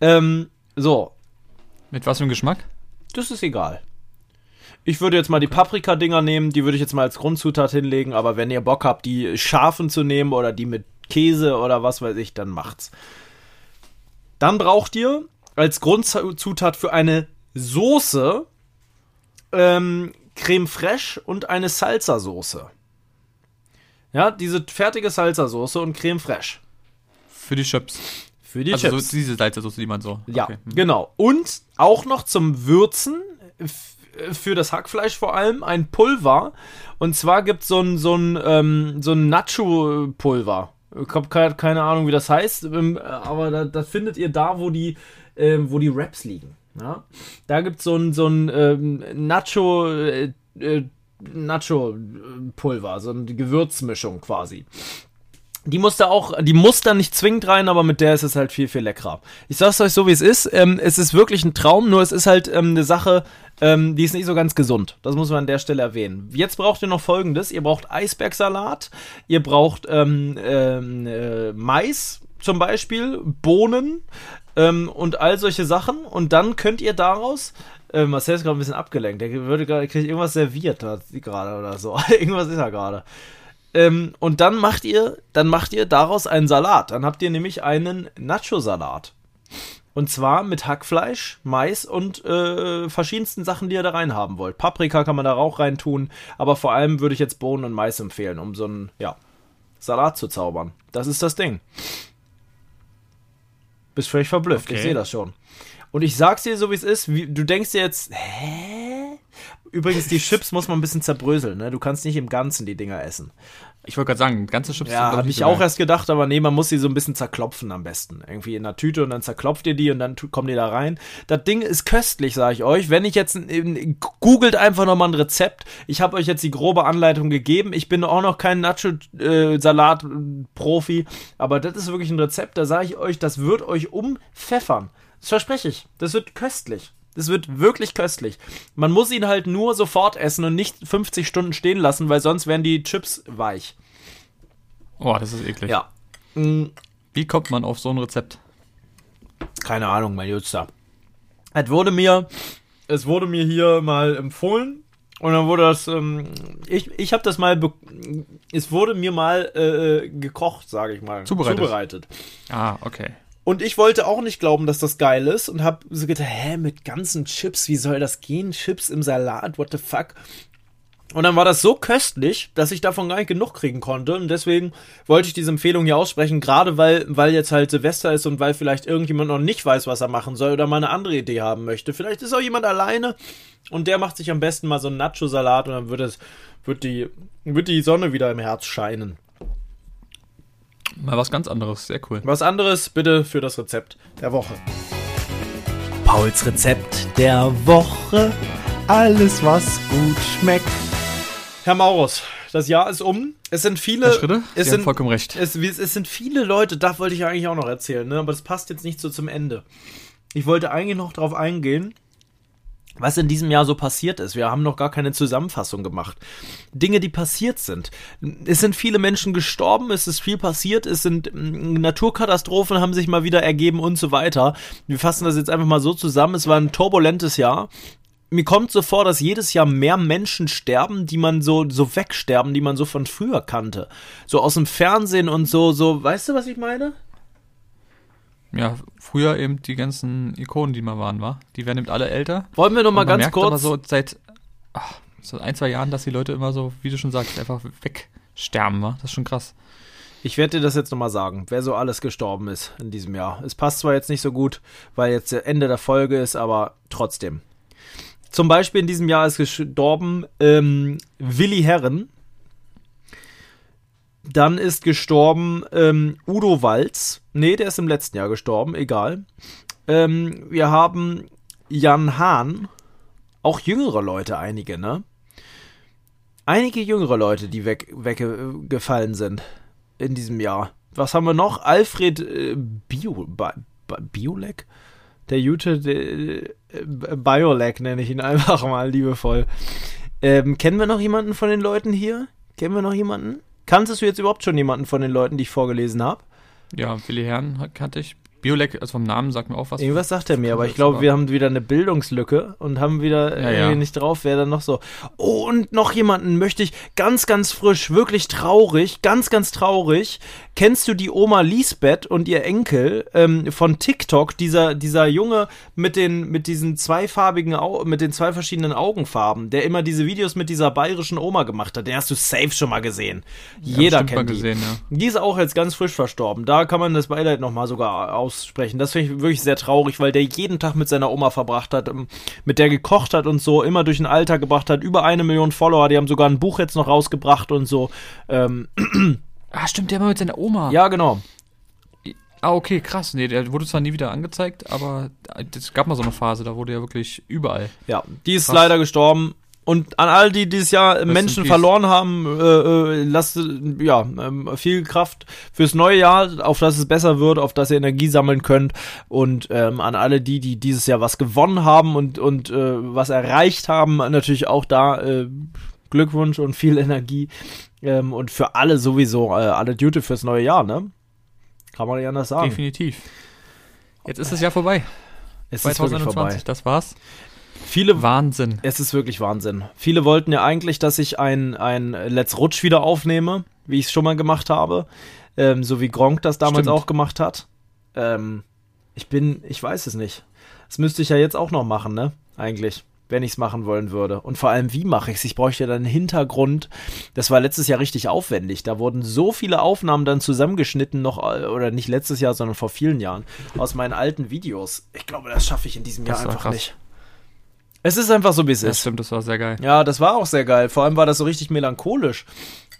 Ähm, so. Mit was für einem Geschmack? Das ist egal. Ich würde jetzt mal die Paprika-Dinger nehmen, die würde ich jetzt mal als Grundzutat hinlegen, aber wenn ihr Bock habt, die scharfen zu nehmen oder die mit Käse oder was weiß ich, dann macht's. Dann braucht ihr als Grundzutat für eine Soße ähm, Creme fraiche und eine Salsa-Soße. Ja, diese fertige Salsa-Soße und Creme fraiche. Für die Chips. Für die also Chips. So diese Salsa-Soße, die man so. Ja, okay. Hm. genau. Und auch noch zum Würzen für das Hackfleisch vor allem ein Pulver. Und zwar gibt so es so ein, ähm, so ein Nacho-Pulver. Ich habe keine Ahnung, wie das heißt, ähm, aber das, das findet ihr da, wo die, äh, wo die Raps liegen. Ja? Da gibt so es ein, so ein ähm, Nacho, äh, äh, Nacho-Pulver, so eine Gewürzmischung quasi. Die muss da auch, die muss da nicht zwingend rein, aber mit der ist es halt viel, viel leckerer. Ich sag's euch so, wie es ist. Ähm, es ist wirklich ein Traum, nur es ist halt ähm, eine Sache, ähm, die ist nicht so ganz gesund. Das muss man an der Stelle erwähnen. Jetzt braucht ihr noch folgendes: Ihr braucht Eisbergsalat, ihr braucht ähm, ähm, äh, Mais zum Beispiel, Bohnen ähm, und all solche Sachen. Und dann könnt ihr daraus äh, Marcel ist gerade ein bisschen abgelenkt. Der würde gerade, kriegt irgendwas serviert gerade oder so. irgendwas ist er gerade. Ähm, und dann macht ihr, dann macht ihr daraus einen Salat. Dann habt ihr nämlich einen Nacho-Salat. Und zwar mit Hackfleisch, Mais und äh, verschiedensten Sachen, die ihr da rein haben wollt. Paprika kann man da auch rein tun, aber vor allem würde ich jetzt Bohnen und Mais empfehlen, um so einen, ja, Salat zu zaubern. Das ist das Ding. Bist völlig verblüfft, okay. ich sehe das schon. Und ich sag's dir so, wie es ist, wie, du denkst dir jetzt, hä? Übrigens, die Chips muss man ein bisschen zerbröseln, ne? Du kannst nicht im Ganzen die Dinger essen. Ich wollte gerade sagen, ganze Chips Ja, habe ich auch erst gedacht, aber nee, man muss sie so ein bisschen zerklopfen am besten. Irgendwie in einer Tüte und dann zerklopft ihr die und dann kommen die da rein. Das Ding ist köstlich, sage ich euch. Wenn ich jetzt, googelt einfach nochmal ein Rezept. Ich habe euch jetzt die grobe Anleitung gegeben. Ich bin auch noch kein Nacho-Salat-Profi, aber das ist wirklich ein Rezept, da sage ich euch, das wird euch umpfeffern. Das verspreche ich. Das wird köstlich. Das wird wirklich köstlich. Man muss ihn halt nur sofort essen und nicht 50 Stunden stehen lassen, weil sonst wären die Chips weich. Oh, das ist eklig. Ja. Mhm. Wie kommt man auf so ein Rezept? Keine Ahnung, mein Jutster. Es wurde mir, es wurde mir hier mal empfohlen und dann wurde das, ähm, ich, ich habe das mal, es wurde mir mal äh, gekocht, sage ich mal. Zubereitet. Zubereitet. Ah, okay. Und ich wollte auch nicht glauben, dass das geil ist und habe so gedacht, hä, mit ganzen Chips, wie soll das gehen? Chips im Salat, what the fuck? Und dann war das so köstlich, dass ich davon gar nicht genug kriegen konnte. Und deswegen wollte ich diese Empfehlung hier aussprechen, gerade weil, weil jetzt halt Silvester ist und weil vielleicht irgendjemand noch nicht weiß, was er machen soll oder mal eine andere Idee haben möchte. Vielleicht ist auch jemand alleine und der macht sich am besten mal so einen Nacho-Salat und dann wird es, wird die, wird die Sonne wieder im Herz scheinen. Mal was ganz anderes, sehr cool. Was anderes bitte für das Rezept der Woche. Pauls Rezept der Woche. Alles, was gut schmeckt. Herr Maurus, das Jahr ist um. Es sind viele. Schritte? Es Sie sind vollkommen recht. Es, es, sind viele Leute, das wollte ich eigentlich auch noch erzählen, ne? aber das passt jetzt nicht so zum Ende. Ich wollte eigentlich noch darauf eingehen, was in diesem Jahr so passiert ist. Wir haben noch gar keine Zusammenfassung gemacht. Dinge, die passiert sind. Es sind viele Menschen gestorben, es ist viel passiert, es sind mm, Naturkatastrophen haben sich mal wieder ergeben und so weiter. Wir fassen das jetzt einfach mal so zusammen. Es war ein turbulentes Jahr. Mir kommt so vor, dass jedes Jahr mehr Menschen sterben, die man so, so wegsterben, die man so von früher kannte. So aus dem Fernsehen und so, so, weißt du, was ich meine? ja, früher eben die ganzen Ikonen, die mal waren, war. Die werden eben alle älter. Wollen wir noch mal ganz kurz. Aber so seit ach, so ein, zwei Jahren, dass die Leute immer so, wie du schon sagst, einfach wegsterben, war. Das ist schon krass. Ich werde dir das jetzt nochmal sagen, wer so alles gestorben ist in diesem Jahr. Es passt zwar jetzt nicht so gut, weil jetzt Ende der Folge ist, aber trotzdem. Zum Beispiel in diesem Jahr ist gestorben ähm, Willi Herren. Dann ist gestorben ähm, Udo Walz. Nee, der ist im letzten Jahr gestorben, egal. Ähm, wir haben Jan Hahn. Auch jüngere Leute, einige, ne? Einige jüngere Leute, die weg, weggefallen sind in diesem Jahr. Was haben wir noch? Alfred äh, Bio, Biolek? Der Jute äh, Biolek nenne ich ihn einfach mal liebevoll. Ähm, kennen wir noch jemanden von den Leuten hier? Kennen wir noch jemanden? Kanntest du jetzt überhaupt schon jemanden von den Leuten, die ich vorgelesen habe? Ja, Willi Herrn kannte ich. Biolek, also vom Namen sagt mir auch was. Irgendwas sagt er mir, aber ich glaube, wir haben wieder eine Bildungslücke und haben wieder ja, irgendwie ja. nicht drauf, wer dann noch so. Oh, und noch jemanden möchte ich ganz, ganz frisch, wirklich traurig, ganz, ganz traurig. Kennst du die Oma Lisbeth und ihr Enkel ähm, von TikTok, dieser, dieser Junge mit den, mit diesen zweifarbigen, Au mit den zwei verschiedenen Augenfarben, der immer diese Videos mit dieser bayerischen Oma gemacht hat, den hast du safe schon mal gesehen. Jeder ja, kennt die. Gesehen, ja. Die ist auch jetzt ganz frisch verstorben. Da kann man das Beileid nochmal sogar aus aussprechen. Das finde ich wirklich sehr traurig, weil der jeden Tag mit seiner Oma verbracht hat, ähm, mit der gekocht hat und so, immer durch ein Alter gebracht hat. Über eine Million Follower, die haben sogar ein Buch jetzt noch rausgebracht und so. Ähm. Ah, stimmt, der war mit seiner Oma. Ja, genau. Ah, okay, krass. Nee, der wurde zwar nie wieder angezeigt, aber es gab mal so eine Phase, da wurde er wirklich überall. Ja, die ist krass. leider gestorben. Und an all die dieses Jahr Rest Menschen verloren haben, äh, äh, lasst ja äh, viel Kraft fürs neue Jahr, auf das es besser wird, auf das ihr Energie sammeln könnt. Und ähm, an alle die, die dieses Jahr was gewonnen haben und und äh, was erreicht haben, natürlich auch da äh, Glückwunsch und viel Energie. Ähm, und für alle sowieso äh, alle Duty fürs neue Jahr, ne? Kann man nicht anders sagen. Definitiv. Jetzt ist das Jahr vorbei. Es 2021, ist vorbei. das war's. Viele Wahnsinn. Es ist wirklich Wahnsinn. Viele wollten ja eigentlich, dass ich ein, ein Let's Rutsch wieder aufnehme, wie ich es schon mal gemacht habe. Ähm, so wie Gronk das damals Stimmt. auch gemacht hat. Ähm, ich bin, ich weiß es nicht. Das müsste ich ja jetzt auch noch machen, ne? Eigentlich, wenn ich es machen wollen würde. Und vor allem, wie mache ich es? Ich bräuchte dann einen Hintergrund. Das war letztes Jahr richtig aufwendig. Da wurden so viele Aufnahmen dann zusammengeschnitten, noch, äh, oder nicht letztes Jahr, sondern vor vielen Jahren, aus meinen alten Videos. Ich glaube, das schaffe ich in diesem Jahr einfach krass. nicht. Es ist einfach so, wie es ja, ist. Stimmt, das war sehr geil. Ja, das war auch sehr geil. Vor allem war das so richtig melancholisch.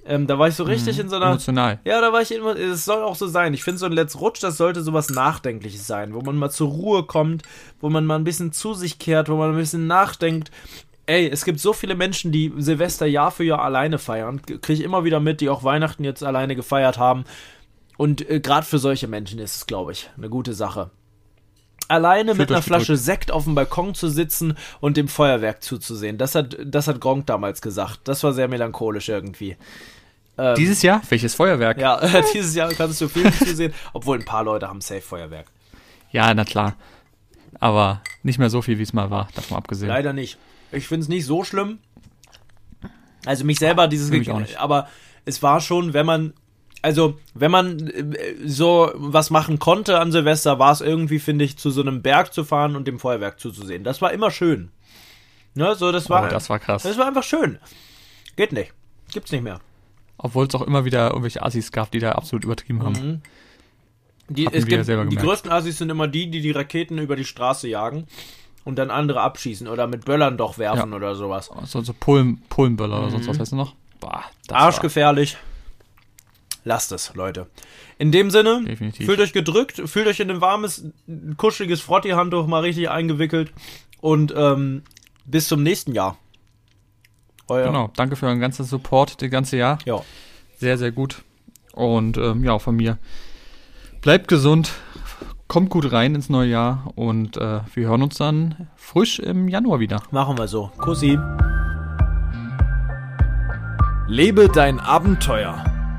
Ähm, da war ich so richtig mhm, in so einer. Emotional. Ja, da war ich immer. Es soll auch so sein. Ich finde, so ein Let's Rutsch, das sollte sowas Nachdenkliches sein, wo man mal zur Ruhe kommt, wo man mal ein bisschen zu sich kehrt, wo man ein bisschen nachdenkt. Ey, es gibt so viele Menschen, die Silvester Jahr für Jahr alleine feiern. Kriege ich immer wieder mit, die auch Weihnachten jetzt alleine gefeiert haben. Und äh, gerade für solche Menschen ist es, glaube ich, eine gute Sache alleine mit einer Flasche. Sekt auf dem Balkon zu sitzen und dem Feuerwerk zuzusehen. Das hat, das hat Gronk damals gesagt. Das war sehr melancholisch irgendwie. Ähm, dieses Jahr? Welches Feuerwerk? Ja, dieses Jahr kannst du viel zusehen, obwohl ein paar Leute haben Safe Feuerwerk. Ja, na klar. Aber nicht mehr so viel, wie es mal war, davon abgesehen. Leider nicht. Ich finde es nicht so schlimm. Also mich selber dieses, aber es war schon, wenn man also, wenn man äh, so was machen konnte an Silvester, war es irgendwie, finde ich, zu so einem Berg zu fahren und dem Feuerwerk zuzusehen. Das war immer schön. Ne, so, das war. Oh, das war krass. Das war einfach schön. Geht nicht. Gibt's nicht mehr. Obwohl es auch immer wieder irgendwelche Assis gab, die da absolut übertrieben haben. Mhm. Die, es gibt, die größten Assis sind immer die, die die Raketen über die Straße jagen und dann andere abschießen oder mit Böllern doch werfen ja. oder sowas. So, so Polen, Polenböller mhm. oder sonst was heißt noch? Boah, Arschgefährlich. War lasst es, Leute. In dem Sinne, Definitiv. fühlt euch gedrückt, fühlt euch in ein warmes, kuscheliges Frotti-Handtuch mal richtig eingewickelt und ähm, bis zum nächsten Jahr. Euer genau, danke für euren ganzen Support das ganze Jahr. Ja. Sehr, sehr gut. Und ähm, ja, von mir. Bleibt gesund, kommt gut rein ins neue Jahr und äh, wir hören uns dann frisch im Januar wieder. Machen wir so. Kussi. Lebe dein Abenteuer